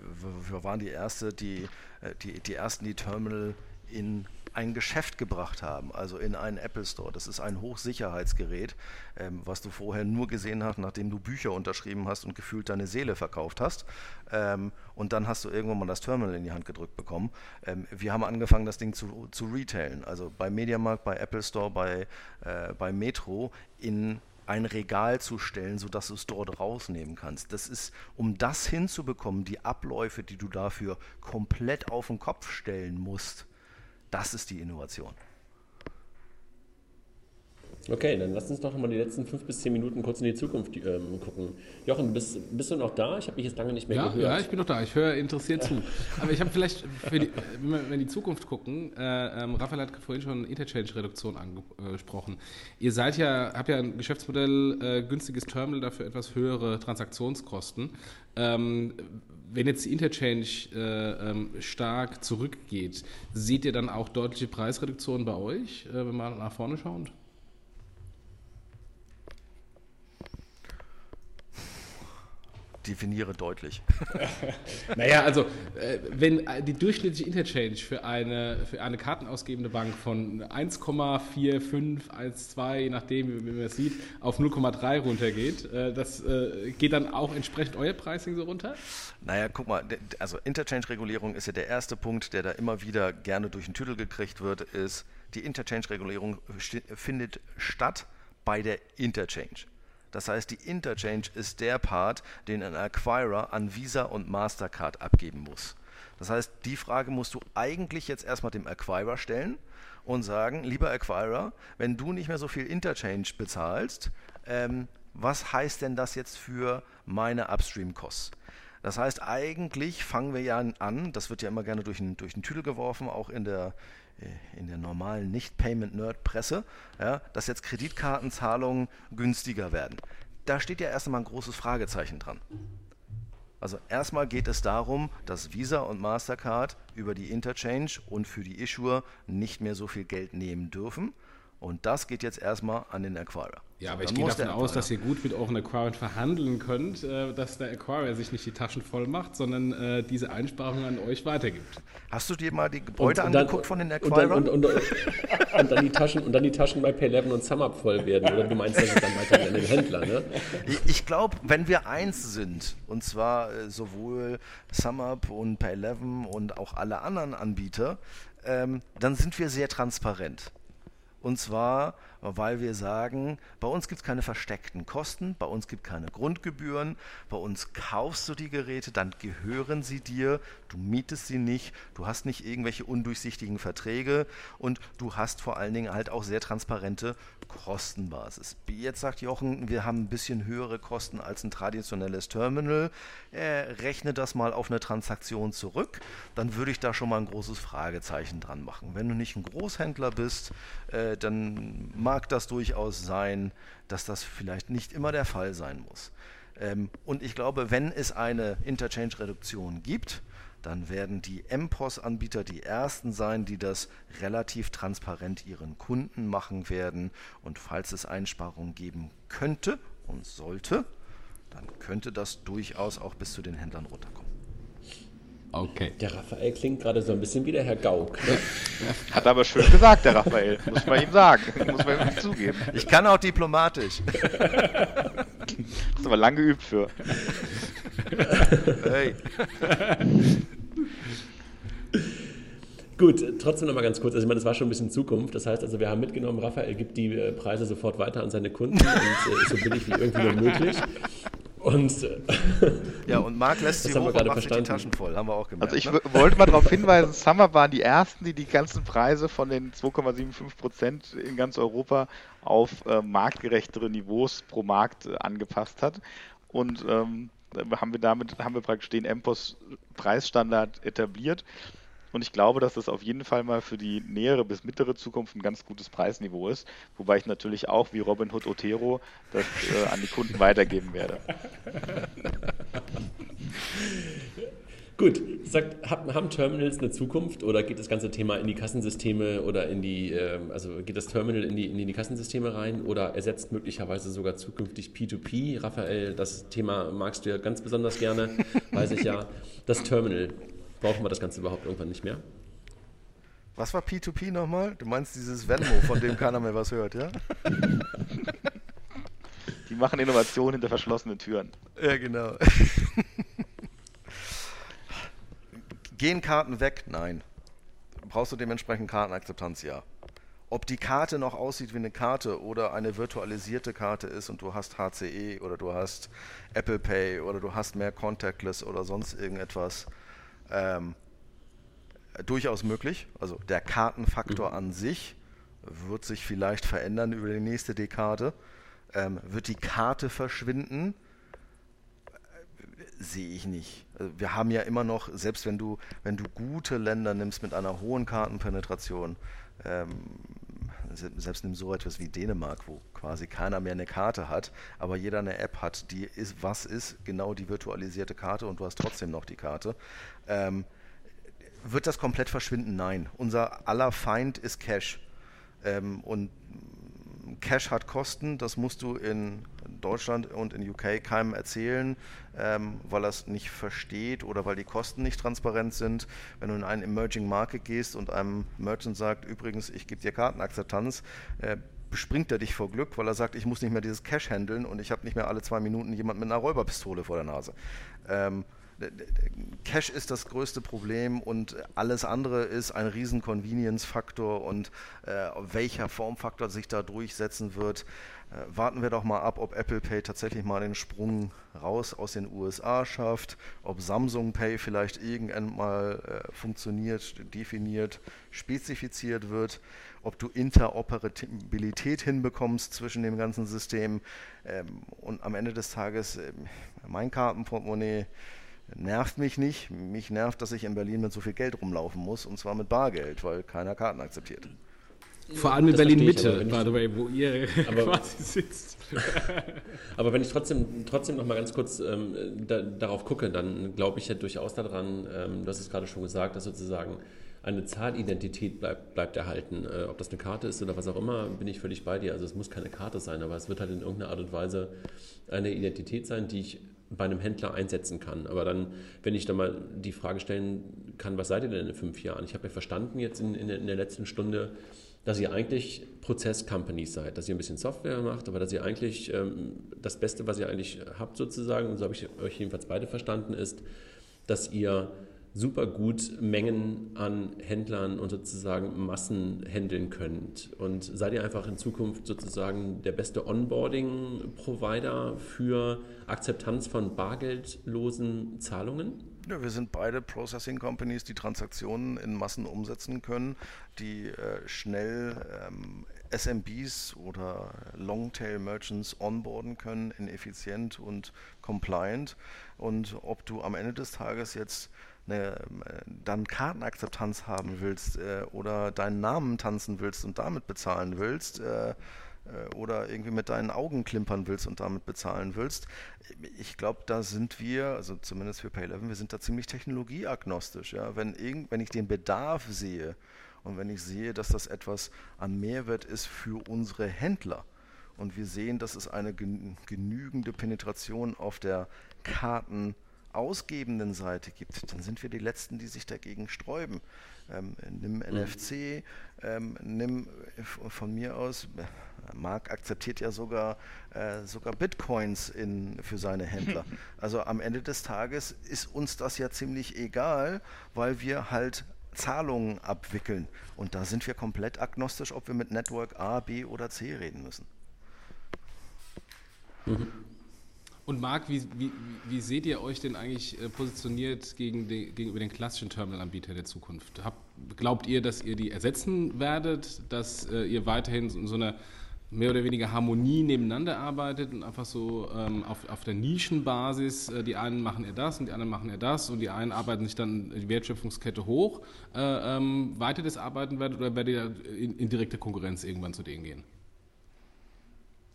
wir waren die erste, die, äh, die, die ersten, die Terminal in ein Geschäft gebracht haben, also in einen Apple Store. Das ist ein Hochsicherheitsgerät, ähm, was du vorher nur gesehen hast, nachdem du Bücher unterschrieben hast und gefühlt deine Seele verkauft hast. Ähm, und dann hast du irgendwann mal das Terminal in die Hand gedrückt bekommen. Ähm, wir haben angefangen, das Ding zu, zu retailen, also bei Mediamarkt, bei Apple Store, bei, äh, bei Metro in ein Regal zu stellen, sodass du es dort rausnehmen kannst. Das ist, um das hinzubekommen, die Abläufe, die du dafür komplett auf den Kopf stellen musst, das ist die Innovation. Okay, dann lass uns doch mal die letzten fünf bis zehn Minuten kurz in die Zukunft ähm, gucken. Jochen, bist, bist du noch da? Ich habe dich jetzt lange nicht mehr ja, gehört. Ja, ich bin noch da. Ich höre interessiert zu. Aber ich habe vielleicht, die, wenn wir in die Zukunft gucken, äh, ähm, Raphael hat vorhin schon Interchange-Reduktion angesprochen. Ihr seid ja, habt ja ein Geschäftsmodell, äh, günstiges Terminal, dafür etwas höhere Transaktionskosten. Ähm, wenn jetzt die Interchange äh, ähm, stark zurückgeht, seht ihr dann auch deutliche Preisreduktionen bei euch, äh, wenn man nach vorne schaut? Definiere deutlich. naja, also äh, wenn die durchschnittliche Interchange für eine, für eine kartenausgebende Bank von 1,4512, je nachdem, wie man es sieht, auf 0,3 runtergeht, äh, das äh, geht dann auch entsprechend euer Pricing so runter? Naja, guck mal, also Interchange-Regulierung ist ja der erste Punkt, der da immer wieder gerne durch den Tüdel gekriegt wird, ist, die Interchange-Regulierung findet statt bei der Interchange. Das heißt, die Interchange ist der Part, den ein Acquirer an Visa und Mastercard abgeben muss. Das heißt, die Frage musst du eigentlich jetzt erstmal dem Acquirer stellen und sagen, lieber Acquirer, wenn du nicht mehr so viel Interchange bezahlst, ähm, was heißt denn das jetzt für meine Upstream-Costs? Das heißt, eigentlich fangen wir ja an, das wird ja immer gerne durch den, durch Tüdel geworfen, auch in der, in der normalen Nicht-Payment-Nerd-Presse, ja, dass jetzt Kreditkartenzahlungen günstiger werden. Da steht ja erst einmal ein großes Fragezeichen dran. Also erstmal geht es darum, dass Visa und Mastercard über die Interchange und für die Issuer nicht mehr so viel Geld nehmen dürfen. Und das geht jetzt erstmal an den Acquirer. Ja, aber ich gehe davon aus, dass ihr gut mit euren Acquirern verhandeln könnt, äh, dass der Acquirer sich nicht die Taschen voll macht, sondern äh, diese Einsparungen an euch weitergibt. Hast du dir mal die Gebäude und, angeguckt dann, von den Acquirern? Und, und, und, dann die Taschen, und dann die Taschen bei Pay11 und SumUp voll werden. Oder du meinst, das ist dann weiter an den Händler, ne? Ich, ich glaube, wenn wir eins sind, und zwar äh, sowohl SumUp und Pay11 und auch alle anderen Anbieter, ähm, dann sind wir sehr transparent. Und zwar, weil wir sagen, bei uns gibt es keine versteckten Kosten, bei uns gibt es keine Grundgebühren, bei uns kaufst du die Geräte, dann gehören sie dir, du mietest sie nicht, du hast nicht irgendwelche undurchsichtigen Verträge und du hast vor allen Dingen halt auch sehr transparente Kostenbasis. Jetzt sagt Jochen, wir haben ein bisschen höhere Kosten als ein traditionelles Terminal. Äh, rechne das mal auf eine Transaktion zurück, dann würde ich da schon mal ein großes Fragezeichen dran machen. Wenn du nicht ein Großhändler bist, äh, dann mag das durchaus sein, dass das vielleicht nicht immer der Fall sein muss. Ähm, und ich glaube, wenn es eine Interchange-Reduktion gibt, dann werden die MPOS-Anbieter die ersten sein, die das relativ transparent ihren Kunden machen werden. Und falls es Einsparungen geben könnte und sollte, dann könnte das durchaus auch bis zu den Händlern runterkommen. Okay. Der Raphael klingt gerade so ein bisschen wie der Herr Gauck. Ne? Hat aber schön gesagt, der Raphael. Muss man ihm sagen. Muss man ihm zugeben. Ich kann auch diplomatisch. Hast aber lang geübt für. Hey. Gut, trotzdem noch mal ganz kurz. Also ich meine, das war schon ein bisschen Zukunft. Das heißt also, wir haben mitgenommen, Raphael gibt die äh, Preise sofort weiter an seine Kunden und äh, so billig wie irgendwie nur möglich. Und, äh, ja, und Marc lässt sie hoch und macht sich die Taschen voll, haben wir auch gemerkt. Also ich ne? wollte mal darauf hinweisen, Summer waren die ersten, die die ganzen Preise von den 2,75 Prozent in ganz Europa auf äh, marktgerechtere Niveaus pro Markt äh, angepasst hat. Und ähm, haben wir damit, haben wir praktisch den MPOS Preisstandard etabliert. Und ich glaube, dass das auf jeden Fall mal für die nähere bis mittlere Zukunft ein ganz gutes Preisniveau ist. Wobei ich natürlich auch wie Robin Hood Otero das äh, an die Kunden weitergeben werde. Gut, sagt, haben Terminals eine Zukunft oder geht das ganze Thema in die Kassensysteme oder in die, ähm, also geht das Terminal in die, in die Kassensysteme rein oder ersetzt möglicherweise sogar zukünftig P2P? Raphael, das Thema magst du ja ganz besonders gerne, weiß ich ja. Das Terminal, brauchen wir das Ganze überhaupt irgendwann nicht mehr? Was war P2P nochmal? Du meinst dieses Venmo, von dem keiner mehr was hört, ja? Die machen Innovationen hinter verschlossenen Türen. Ja, genau. Gehen Karten weg? Nein. Brauchst du dementsprechend Kartenakzeptanz? Ja. Ob die Karte noch aussieht wie eine Karte oder eine virtualisierte Karte ist und du hast HCE oder du hast Apple Pay oder du hast mehr Contactless oder sonst irgendetwas, ähm, durchaus möglich. Also der Kartenfaktor mhm. an sich wird sich vielleicht verändern über die nächste Dekade. Ähm, wird die Karte verschwinden? sehe ich nicht. Also wir haben ja immer noch, selbst wenn du, wenn du gute Länder nimmst mit einer hohen Kartenpenetration, ähm, selbst nimm so etwas wie Dänemark, wo quasi keiner mehr eine Karte hat, aber jeder eine App hat, die ist, was ist genau die virtualisierte Karte und du hast trotzdem noch die Karte. Ähm, wird das komplett verschwinden? Nein. Unser aller Feind ist Cash. Ähm, und Cash hat Kosten, das musst du in Deutschland und in UK keinem erzählen, ähm, weil er es nicht versteht oder weil die Kosten nicht transparent sind. Wenn du in einen Emerging Market gehst und einem Merchant sagt, übrigens, ich gebe dir Kartenakzeptanz, äh, bespringt er dich vor Glück, weil er sagt, ich muss nicht mehr dieses Cash handeln und ich habe nicht mehr alle zwei Minuten jemand mit einer Räuberpistole vor der Nase. Ähm, Cash ist das größte Problem und alles andere ist ein riesen Convenience-Faktor und äh, welcher Formfaktor sich da durchsetzen wird, äh, warten wir doch mal ab, ob Apple Pay tatsächlich mal den Sprung raus aus den USA schafft, ob Samsung Pay vielleicht irgendwann mal äh, funktioniert, definiert, spezifiziert wird, ob du Interoperabilität hinbekommst zwischen dem ganzen System. Ähm, und am Ende des Tages äh, mein Kartenportemonnaie nervt mich nicht. Mich nervt, dass ich in Berlin mit so viel Geld rumlaufen muss und zwar mit Bargeld, weil keiner Karten akzeptiert. Vor allem in Berlin-Mitte, by the way, wo ihr aber, quasi sitzt. aber wenn ich trotzdem, trotzdem noch mal ganz kurz ähm, da, darauf gucke, dann glaube ich ja durchaus daran, ähm, du hast es gerade schon gesagt, dass sozusagen eine Zahlidentität bleibt, bleibt erhalten. Äh, ob das eine Karte ist oder was auch immer, bin ich völlig bei dir. Also es muss keine Karte sein, aber es wird halt in irgendeiner Art und Weise eine Identität sein, die ich bei einem Händler einsetzen kann. Aber dann, wenn ich da mal die Frage stellen kann, was seid ihr denn in fünf Jahren? Ich habe ja verstanden jetzt in, in, in der letzten Stunde, dass ihr eigentlich Prozess-Companies seid, dass ihr ein bisschen Software macht, aber dass ihr eigentlich ähm, das Beste, was ihr eigentlich habt sozusagen, und so habe ich euch jedenfalls beide verstanden, ist, dass ihr super gut Mengen an Händlern und sozusagen Massen handeln könnt. Und seid ihr einfach in Zukunft sozusagen der beste Onboarding-Provider für Akzeptanz von bargeldlosen Zahlungen? Ja, wir sind beide Processing Companies, die Transaktionen in Massen umsetzen können, die äh, schnell ähm, SMBs oder Longtail Merchants onboarden können in effizient und compliant. Und ob du am Ende des Tages jetzt eine, dann Kartenakzeptanz haben willst äh, oder deinen Namen tanzen willst und damit bezahlen willst, äh, äh, oder irgendwie mit deinen Augen klimpern willst und damit bezahlen willst. Ich glaube, da sind wir, also zumindest für Pay11, wir sind da ziemlich technologieagnostisch. Ja? Wenn, irgend, wenn ich den Bedarf sehe und wenn ich sehe, dass das etwas an Mehrwert ist für unsere Händler und wir sehen, dass es eine genügende Penetration auf der Karten ausgebenden Seite gibt, dann sind wir die Letzten, die sich dagegen sträuben. Ähm, nimm NFC, mhm. ähm, nimm von mir aus, Mark akzeptiert ja sogar, äh, sogar Bitcoins in, für seine Händler. Also am Ende des Tages ist uns das ja ziemlich egal, weil wir halt Zahlungen abwickeln. Und da sind wir komplett agnostisch, ob wir mit Network A, B oder C reden müssen. Mhm. Und Marc, wie, wie, wie, seht ihr euch denn eigentlich äh, positioniert gegen die, gegenüber den klassischen Terminalanbieter der Zukunft? Hab, glaubt ihr, dass ihr die ersetzen werdet, dass äh, ihr weiterhin so, so eine mehr oder weniger Harmonie nebeneinander arbeitet und einfach so ähm, auf, auf der Nischenbasis, äh, die einen machen eher das und die anderen machen eher das und die einen arbeiten sich dann die Wertschöpfungskette hoch, äh, ähm, weiter das arbeiten werdet oder werdet ihr in, in direkte Konkurrenz irgendwann zu denen gehen?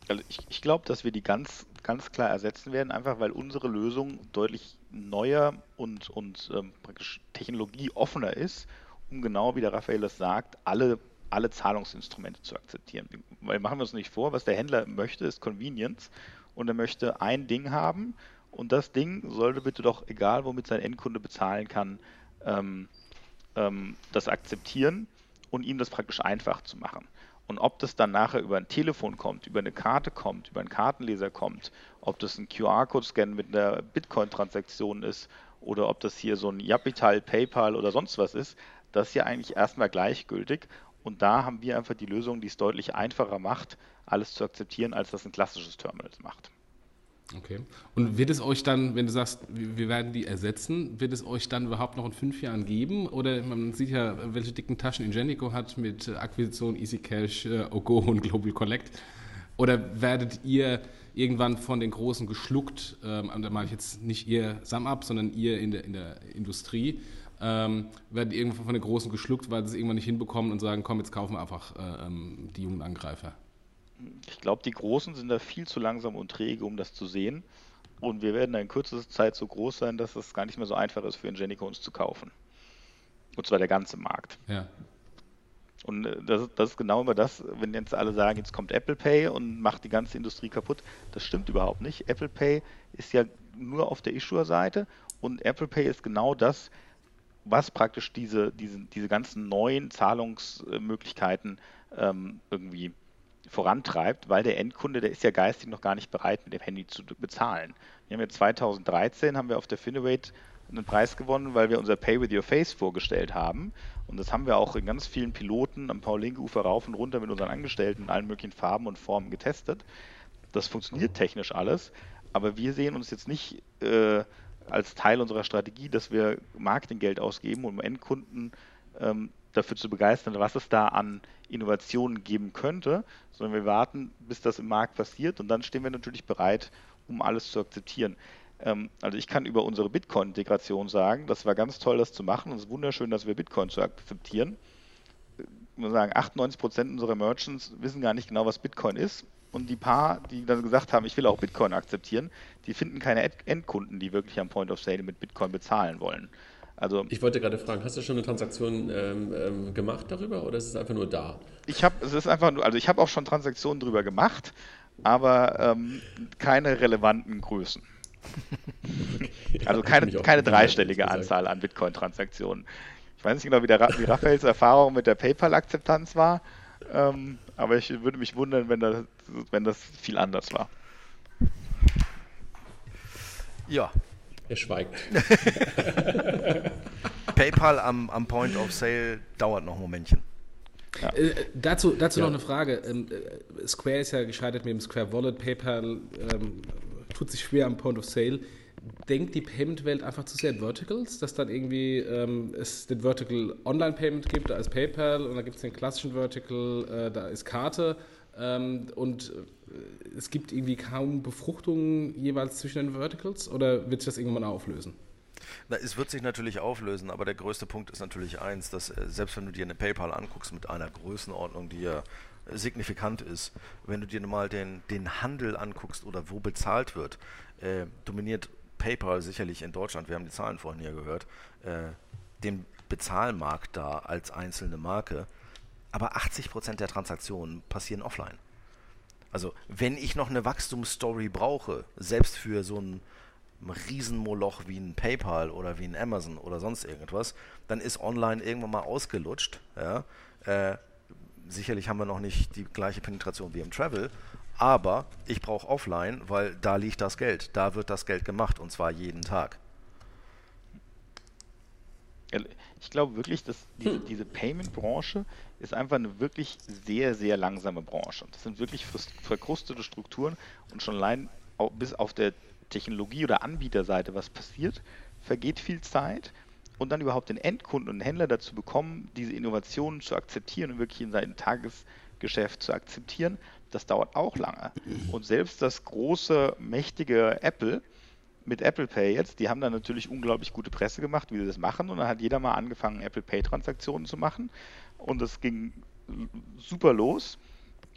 Also ich, ich glaube, dass wir die ganz, ganz klar ersetzen werden, einfach weil unsere Lösung deutlich neuer und, und ähm, praktisch technologieoffener ist, um genau wie der Raphael das sagt, alle, alle Zahlungsinstrumente zu akzeptieren. Weil machen wir uns nicht vor, was der Händler möchte, ist Convenience und er möchte ein Ding haben und das Ding sollte bitte doch, egal womit sein Endkunde bezahlen kann, ähm, ähm, das akzeptieren und ihm das praktisch einfach zu machen. Und ob das dann nachher über ein Telefon kommt, über eine Karte kommt, über einen Kartenleser kommt, ob das ein QR-Code-Scan mit einer Bitcoin-Transaktion ist oder ob das hier so ein Japital, PayPal oder sonst was ist, das ist ja eigentlich erstmal gleichgültig. Und da haben wir einfach die Lösung, die es deutlich einfacher macht, alles zu akzeptieren, als das ein klassisches Terminal macht. Okay. Und wird es euch dann, wenn du sagst, wir werden die ersetzen, wird es euch dann überhaupt noch in fünf Jahren geben? Oder man sieht ja, welche dicken Taschen Ingenico hat mit Akquisition, EasyCash, äh, Ogo und Global Collect. Oder werdet ihr irgendwann von den Großen geschluckt, ähm, da mache ich jetzt nicht ihr SumUp, sondern ihr in der, in der Industrie, ähm, werden irgendwann von den Großen geschluckt, weil sie es irgendwann nicht hinbekommen und sagen, komm, jetzt kaufen wir einfach äh, ähm, die jungen Angreifer? Ich glaube, die Großen sind da viel zu langsam und träge, um das zu sehen. Und wir werden in kürzester Zeit so groß sein, dass es gar nicht mehr so einfach ist für Ingenico uns zu kaufen. Und zwar der ganze Markt. Ja. Und äh, das, das, ist genau immer das, wenn jetzt alle sagen, jetzt kommt Apple Pay und macht die ganze Industrie kaputt. Das stimmt überhaupt nicht. Apple Pay ist ja nur auf der Issuer-Seite und Apple Pay ist genau das, was praktisch diese, diese, diese ganzen neuen Zahlungsmöglichkeiten ähm, irgendwie vorantreibt, weil der Endkunde, der ist ja geistig noch gar nicht bereit, mit dem Handy zu bezahlen. Wir haben ja 2013 haben wir auf der Finovate einen Preis gewonnen, weil wir unser Pay with Your Face vorgestellt haben. Und das haben wir auch in ganz vielen Piloten am Paul-Linke-Ufer rauf und runter mit unseren Angestellten in allen möglichen Farben und Formen getestet. Das funktioniert technisch alles, aber wir sehen uns jetzt nicht äh, als Teil unserer Strategie, dass wir Marketinggeld ausgeben, um Endkunden ähm, dafür zu begeistern, was es da an Innovationen geben könnte, sondern wir warten, bis das im Markt passiert und dann stehen wir natürlich bereit, um alles zu akzeptieren. Ähm, also ich kann über unsere Bitcoin-Integration sagen, das war ganz toll, das zu machen und es ist wunderschön, dass wir Bitcoin zu akzeptieren. Ich muss sagen, 98 Prozent unserer Merchants wissen gar nicht genau, was Bitcoin ist. Und die paar, die dann gesagt haben, ich will auch Bitcoin akzeptieren, die finden keine Endkunden, die wirklich am Point of Sale mit Bitcoin bezahlen wollen. Also ich wollte gerade fragen, hast du schon eine Transaktion ähm, ähm, gemacht darüber oder ist es einfach nur da? Ich habe, es ist einfach nur, also ich habe auch schon Transaktionen darüber gemacht, aber ähm, keine relevanten Größen. okay. Also keine, keine dreistellige Anzahl an Bitcoin-Transaktionen. Ich weiß nicht genau, wie, der, wie Raphaels Erfahrung mit der PayPal-Akzeptanz war, ähm, aber ich würde mich wundern, wenn das, wenn das viel anders war. Ja, er schweigt. PayPal am, am Point of Sale dauert noch ein Momentchen. Ja. Äh, dazu dazu ja. noch eine Frage. Ähm, äh, Square ist ja gescheitert mit dem Square Wallet. PayPal ähm, tut sich schwer am Point of Sale. Denkt die Payment-Welt einfach zu sehr in Verticals, dass dann irgendwie ähm, es den Vertical Online-Payment gibt, da ist PayPal und dann gibt es den klassischen Vertical, äh, da ist Karte ähm, und es gibt irgendwie kaum Befruchtungen jeweils zwischen den Verticals oder wird sich das irgendwann auflösen? Na, es wird sich natürlich auflösen, aber der größte Punkt ist natürlich eins, dass äh, selbst wenn du dir eine PayPal anguckst mit einer Größenordnung, die ja signifikant ist, wenn du dir mal den, den Handel anguckst oder wo bezahlt wird, äh, dominiert PayPal sicherlich in Deutschland, wir haben die Zahlen vorhin ja gehört, äh, den Bezahlmarkt da als einzelne Marke. Aber 80% der Transaktionen passieren offline. Also wenn ich noch eine Wachstumsstory brauche, selbst für so ein Riesenmoloch wie ein PayPal oder wie ein Amazon oder sonst irgendwas, dann ist online irgendwann mal ausgelutscht. Ja? Äh, sicherlich haben wir noch nicht die gleiche Penetration wie im Travel, aber ich brauche offline, weil da liegt das Geld, da wird das Geld gemacht und zwar jeden Tag. Ich glaube wirklich, dass diese, diese Payment-Branche ist einfach eine wirklich sehr, sehr langsame Branche. Das sind wirklich verkrustete Strukturen und schon allein bis auf der Technologie- oder Anbieterseite was passiert, vergeht viel Zeit und dann überhaupt den Endkunden und den Händler dazu bekommen, diese Innovationen zu akzeptieren und wirklich in sein Tagesgeschäft zu akzeptieren, das dauert auch lange. Und selbst das große, mächtige Apple mit Apple Pay jetzt, die haben dann natürlich unglaublich gute Presse gemacht, wie sie das machen. Und dann hat jeder mal angefangen, Apple Pay-Transaktionen zu machen. Und das ging super los.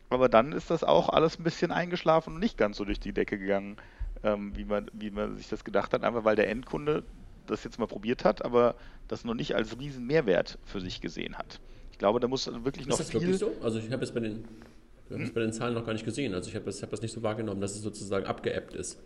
Aber dann ist das auch alles ein bisschen eingeschlafen und nicht ganz so durch die Decke gegangen, ähm, wie, man, wie man sich das gedacht hat. Einfach weil der Endkunde das jetzt mal probiert hat, aber das noch nicht als riesen Mehrwert für sich gesehen hat. Ich glaube, da muss wirklich noch ist das viel... Wirklich so? Also ich habe es bei den, hm? bei den Zahlen noch gar nicht gesehen. Also ich habe das, hab das nicht so wahrgenommen, dass es sozusagen abgeappt ist.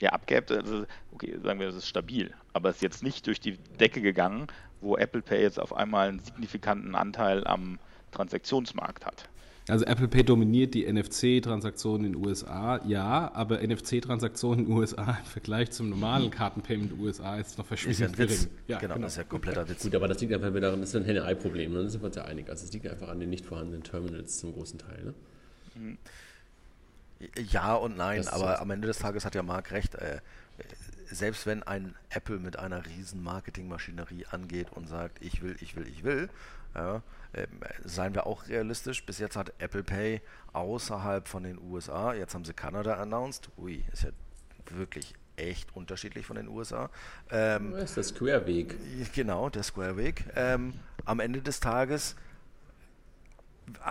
Ja, abgeappt, also okay, sagen wir, das ist stabil, aber es ist jetzt nicht durch die Decke gegangen, wo Apple Pay jetzt auf einmal einen signifikanten Anteil am Transaktionsmarkt hat. Also Apple Pay dominiert die NFC-Transaktionen in den USA, ja, aber NFC-Transaktionen in den USA im Vergleich zum normalen Kartenpayment in den USA ist noch verschwindend gering. Ja, genau, genau, das ist ja kompletter Witz. Gut, aber das liegt einfach daran, das ist ein Henne-Ei-Problem, ne? da sind wir uns ja einig. Also es liegt einfach an den nicht vorhandenen Terminals zum großen Teil. Ne? Mhm. Ja und nein, aber am Ende des Tages hat ja Marc recht. Äh, selbst wenn ein Apple mit einer riesen Marketingmaschinerie angeht und sagt, ich will, ich will, ich will, ja, äh, seien wir auch realistisch. Bis jetzt hat Apple Pay außerhalb von den USA, jetzt haben sie Kanada announced. Ui, ist ja wirklich echt unterschiedlich von den USA. Ähm, das ist der Square-Weg. Genau, der Square-Weg. Ähm, am Ende des Tages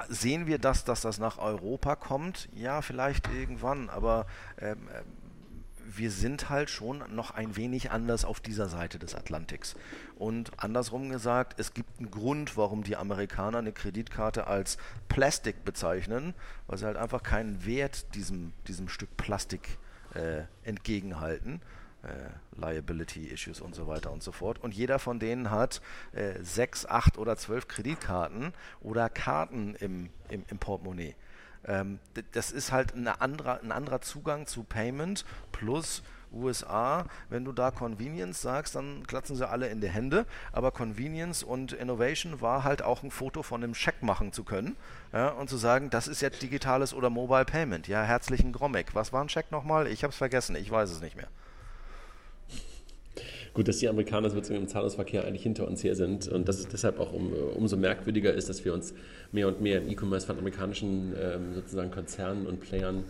sehen wir das, dass das nach Europa kommt? Ja, vielleicht irgendwann, aber ähm, wir sind halt schon noch ein wenig anders auf dieser Seite des Atlantiks. Und andersrum gesagt, es gibt einen Grund, warum die Amerikaner eine Kreditkarte als Plastik bezeichnen, weil sie halt einfach keinen Wert diesem, diesem Stück Plastik äh, entgegenhalten äh, Liability-Issues und so weiter und so fort. Und jeder von denen hat äh, sechs, acht oder zwölf Kreditkarten oder Karten im, im, im Portemonnaie. Ähm, das ist halt andere, ein anderer Zugang zu Payment plus USA, wenn du da Convenience sagst, dann klatzen sie alle in die Hände. Aber Convenience und Innovation war halt auch ein Foto von einem Scheck machen zu können ja, und zu sagen, das ist jetzt digitales oder Mobile Payment. Ja, herzlichen Gromek. Was war ein Scheck nochmal? Ich habe es vergessen, ich weiß es nicht mehr. Gut, dass die Amerikaner sozusagen im Zahlungsverkehr eigentlich hinter uns her sind und dass es deshalb auch um, umso merkwürdiger ist, dass wir uns mehr und mehr im E-Commerce von amerikanischen ähm, sozusagen Konzernen und Playern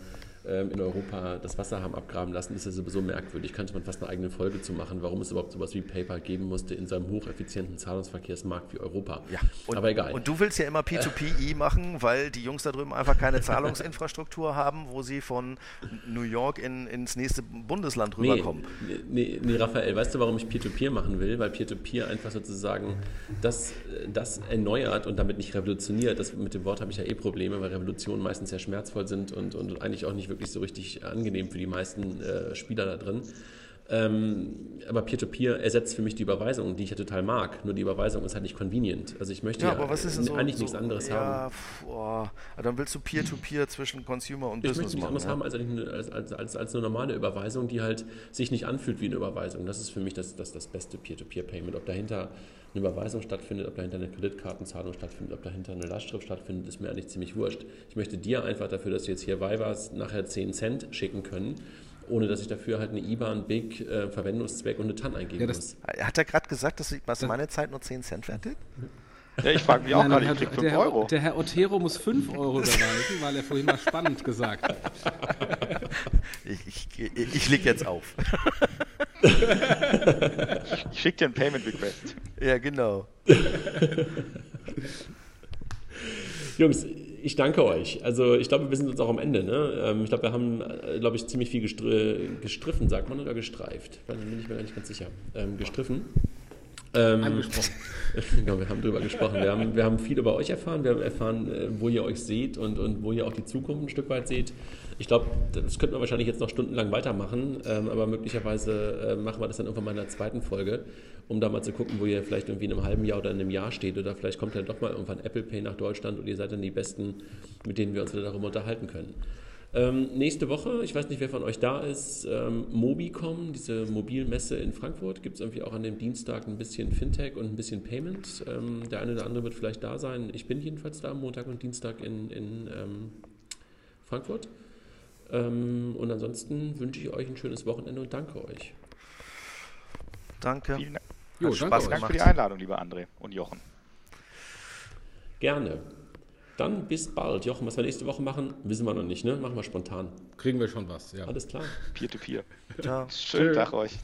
in Europa das Wasser haben abgraben lassen, ist ja sowieso merkwürdig. Könnte man fast eine eigene Folge zu machen, warum es überhaupt sowas wie PayPal geben musste in so einem hocheffizienten Zahlungsverkehrsmarkt wie Europa. Ja, und, aber egal. Und du willst ja immer P2P machen, weil die Jungs da drüben einfach keine Zahlungsinfrastruktur haben, wo sie von New York in, ins nächste Bundesland rüberkommen. Nee, nee, nee, Raphael, weißt du, warum ich Peer-to-Peer -Peer machen will? Weil Peer-to-Peer -Peer einfach sozusagen das, das erneuert und damit nicht revolutioniert. Das, mit dem Wort habe ich ja eh Probleme, weil Revolutionen meistens sehr schmerzvoll sind und, und eigentlich auch nicht wirklich so richtig angenehm für die meisten äh, Spieler da drin. Ähm, aber Peer-to-Peer -Peer ersetzt für mich die Überweisung, die ich ja total mag. Nur die Überweisung ist halt nicht convenient. Also ich möchte ja, ja so, eigentlich so, nichts anderes ja, haben. Boah, dann willst du Peer-to-Peer -Peer zwischen Consumer und ich Business machen. Ich möchte nichts anderes haben als, als, als, als, eine normale Überweisung, die halt sich nicht anfühlt wie eine Überweisung. Das ist für mich das, das, das beste Peer-to-Peer-Payment. Ob dahinter eine Überweisung stattfindet, ob dahinter eine Kreditkartenzahlung stattfindet, ob dahinter eine Lastschrift stattfindet, ist mir eigentlich ziemlich wurscht. Ich möchte dir einfach dafür, dass du jetzt hier Vivas nachher 10 Cent schicken können, ohne dass ich dafür halt eine IBAN, BIG, äh, Verwendungszweck und eine TAN eingeben ja, muss. Hat er gerade gesagt, dass was meine Zeit nur 10 Cent wert ist? Ja, ich frage mich auch gerade, ich krieg 5 der, Euro. Der Herr Otero muss 5 Euro überweisen, weil er vorhin mal spannend gesagt hat. Ich, ich, ich leg jetzt auf. ich schicke dir einen Payment Request. Ja, genau. Jungs, ich danke euch. Also ich glaube, wir sind uns auch am Ende. Ne? Ähm, ich glaube, wir haben, äh, glaube ich, ziemlich viel gestri gestriffen, sagt man, oder gestreift? Bin ich mir gar nicht ganz sicher. Ähm, gestriffen. Ähm, Angesprochen. genau, wir haben darüber gesprochen. Wir haben, wir haben viel über euch erfahren. Wir haben erfahren, äh, wo ihr euch seht und, und wo ihr auch die Zukunft ein Stück weit seht. Ich glaube, das könnte man wahrscheinlich jetzt noch stundenlang weitermachen, ähm, aber möglicherweise äh, machen wir das dann irgendwann mal in der zweiten Folge, um da mal zu gucken, wo ihr vielleicht irgendwie in einem halben Jahr oder in einem Jahr steht oder vielleicht kommt dann doch mal irgendwann Apple Pay nach Deutschland und ihr seid dann die Besten, mit denen wir uns wieder darüber unterhalten können. Ähm, nächste Woche, ich weiß nicht, wer von euch da ist, ähm, Mobicom, diese Mobilmesse in Frankfurt, gibt es irgendwie auch an dem Dienstag ein bisschen Fintech und ein bisschen Payment. Ähm, der eine oder andere wird vielleicht da sein. Ich bin jedenfalls da, Montag und Dienstag in, in ähm, Frankfurt. Ähm, und ansonsten wünsche ich euch ein schönes Wochenende und danke euch. Danke. Vielen Dank. Jo, danke Spaß Dank für die Einladung, lieber André und Jochen. Gerne. Dann bis bald. Jochen, was wir nächste Woche machen, wissen wir noch nicht, ne? Machen wir spontan. Kriegen wir schon was, ja. Alles klar. Peer-to-peer. -peer. Ciao. Schönen Tag euch.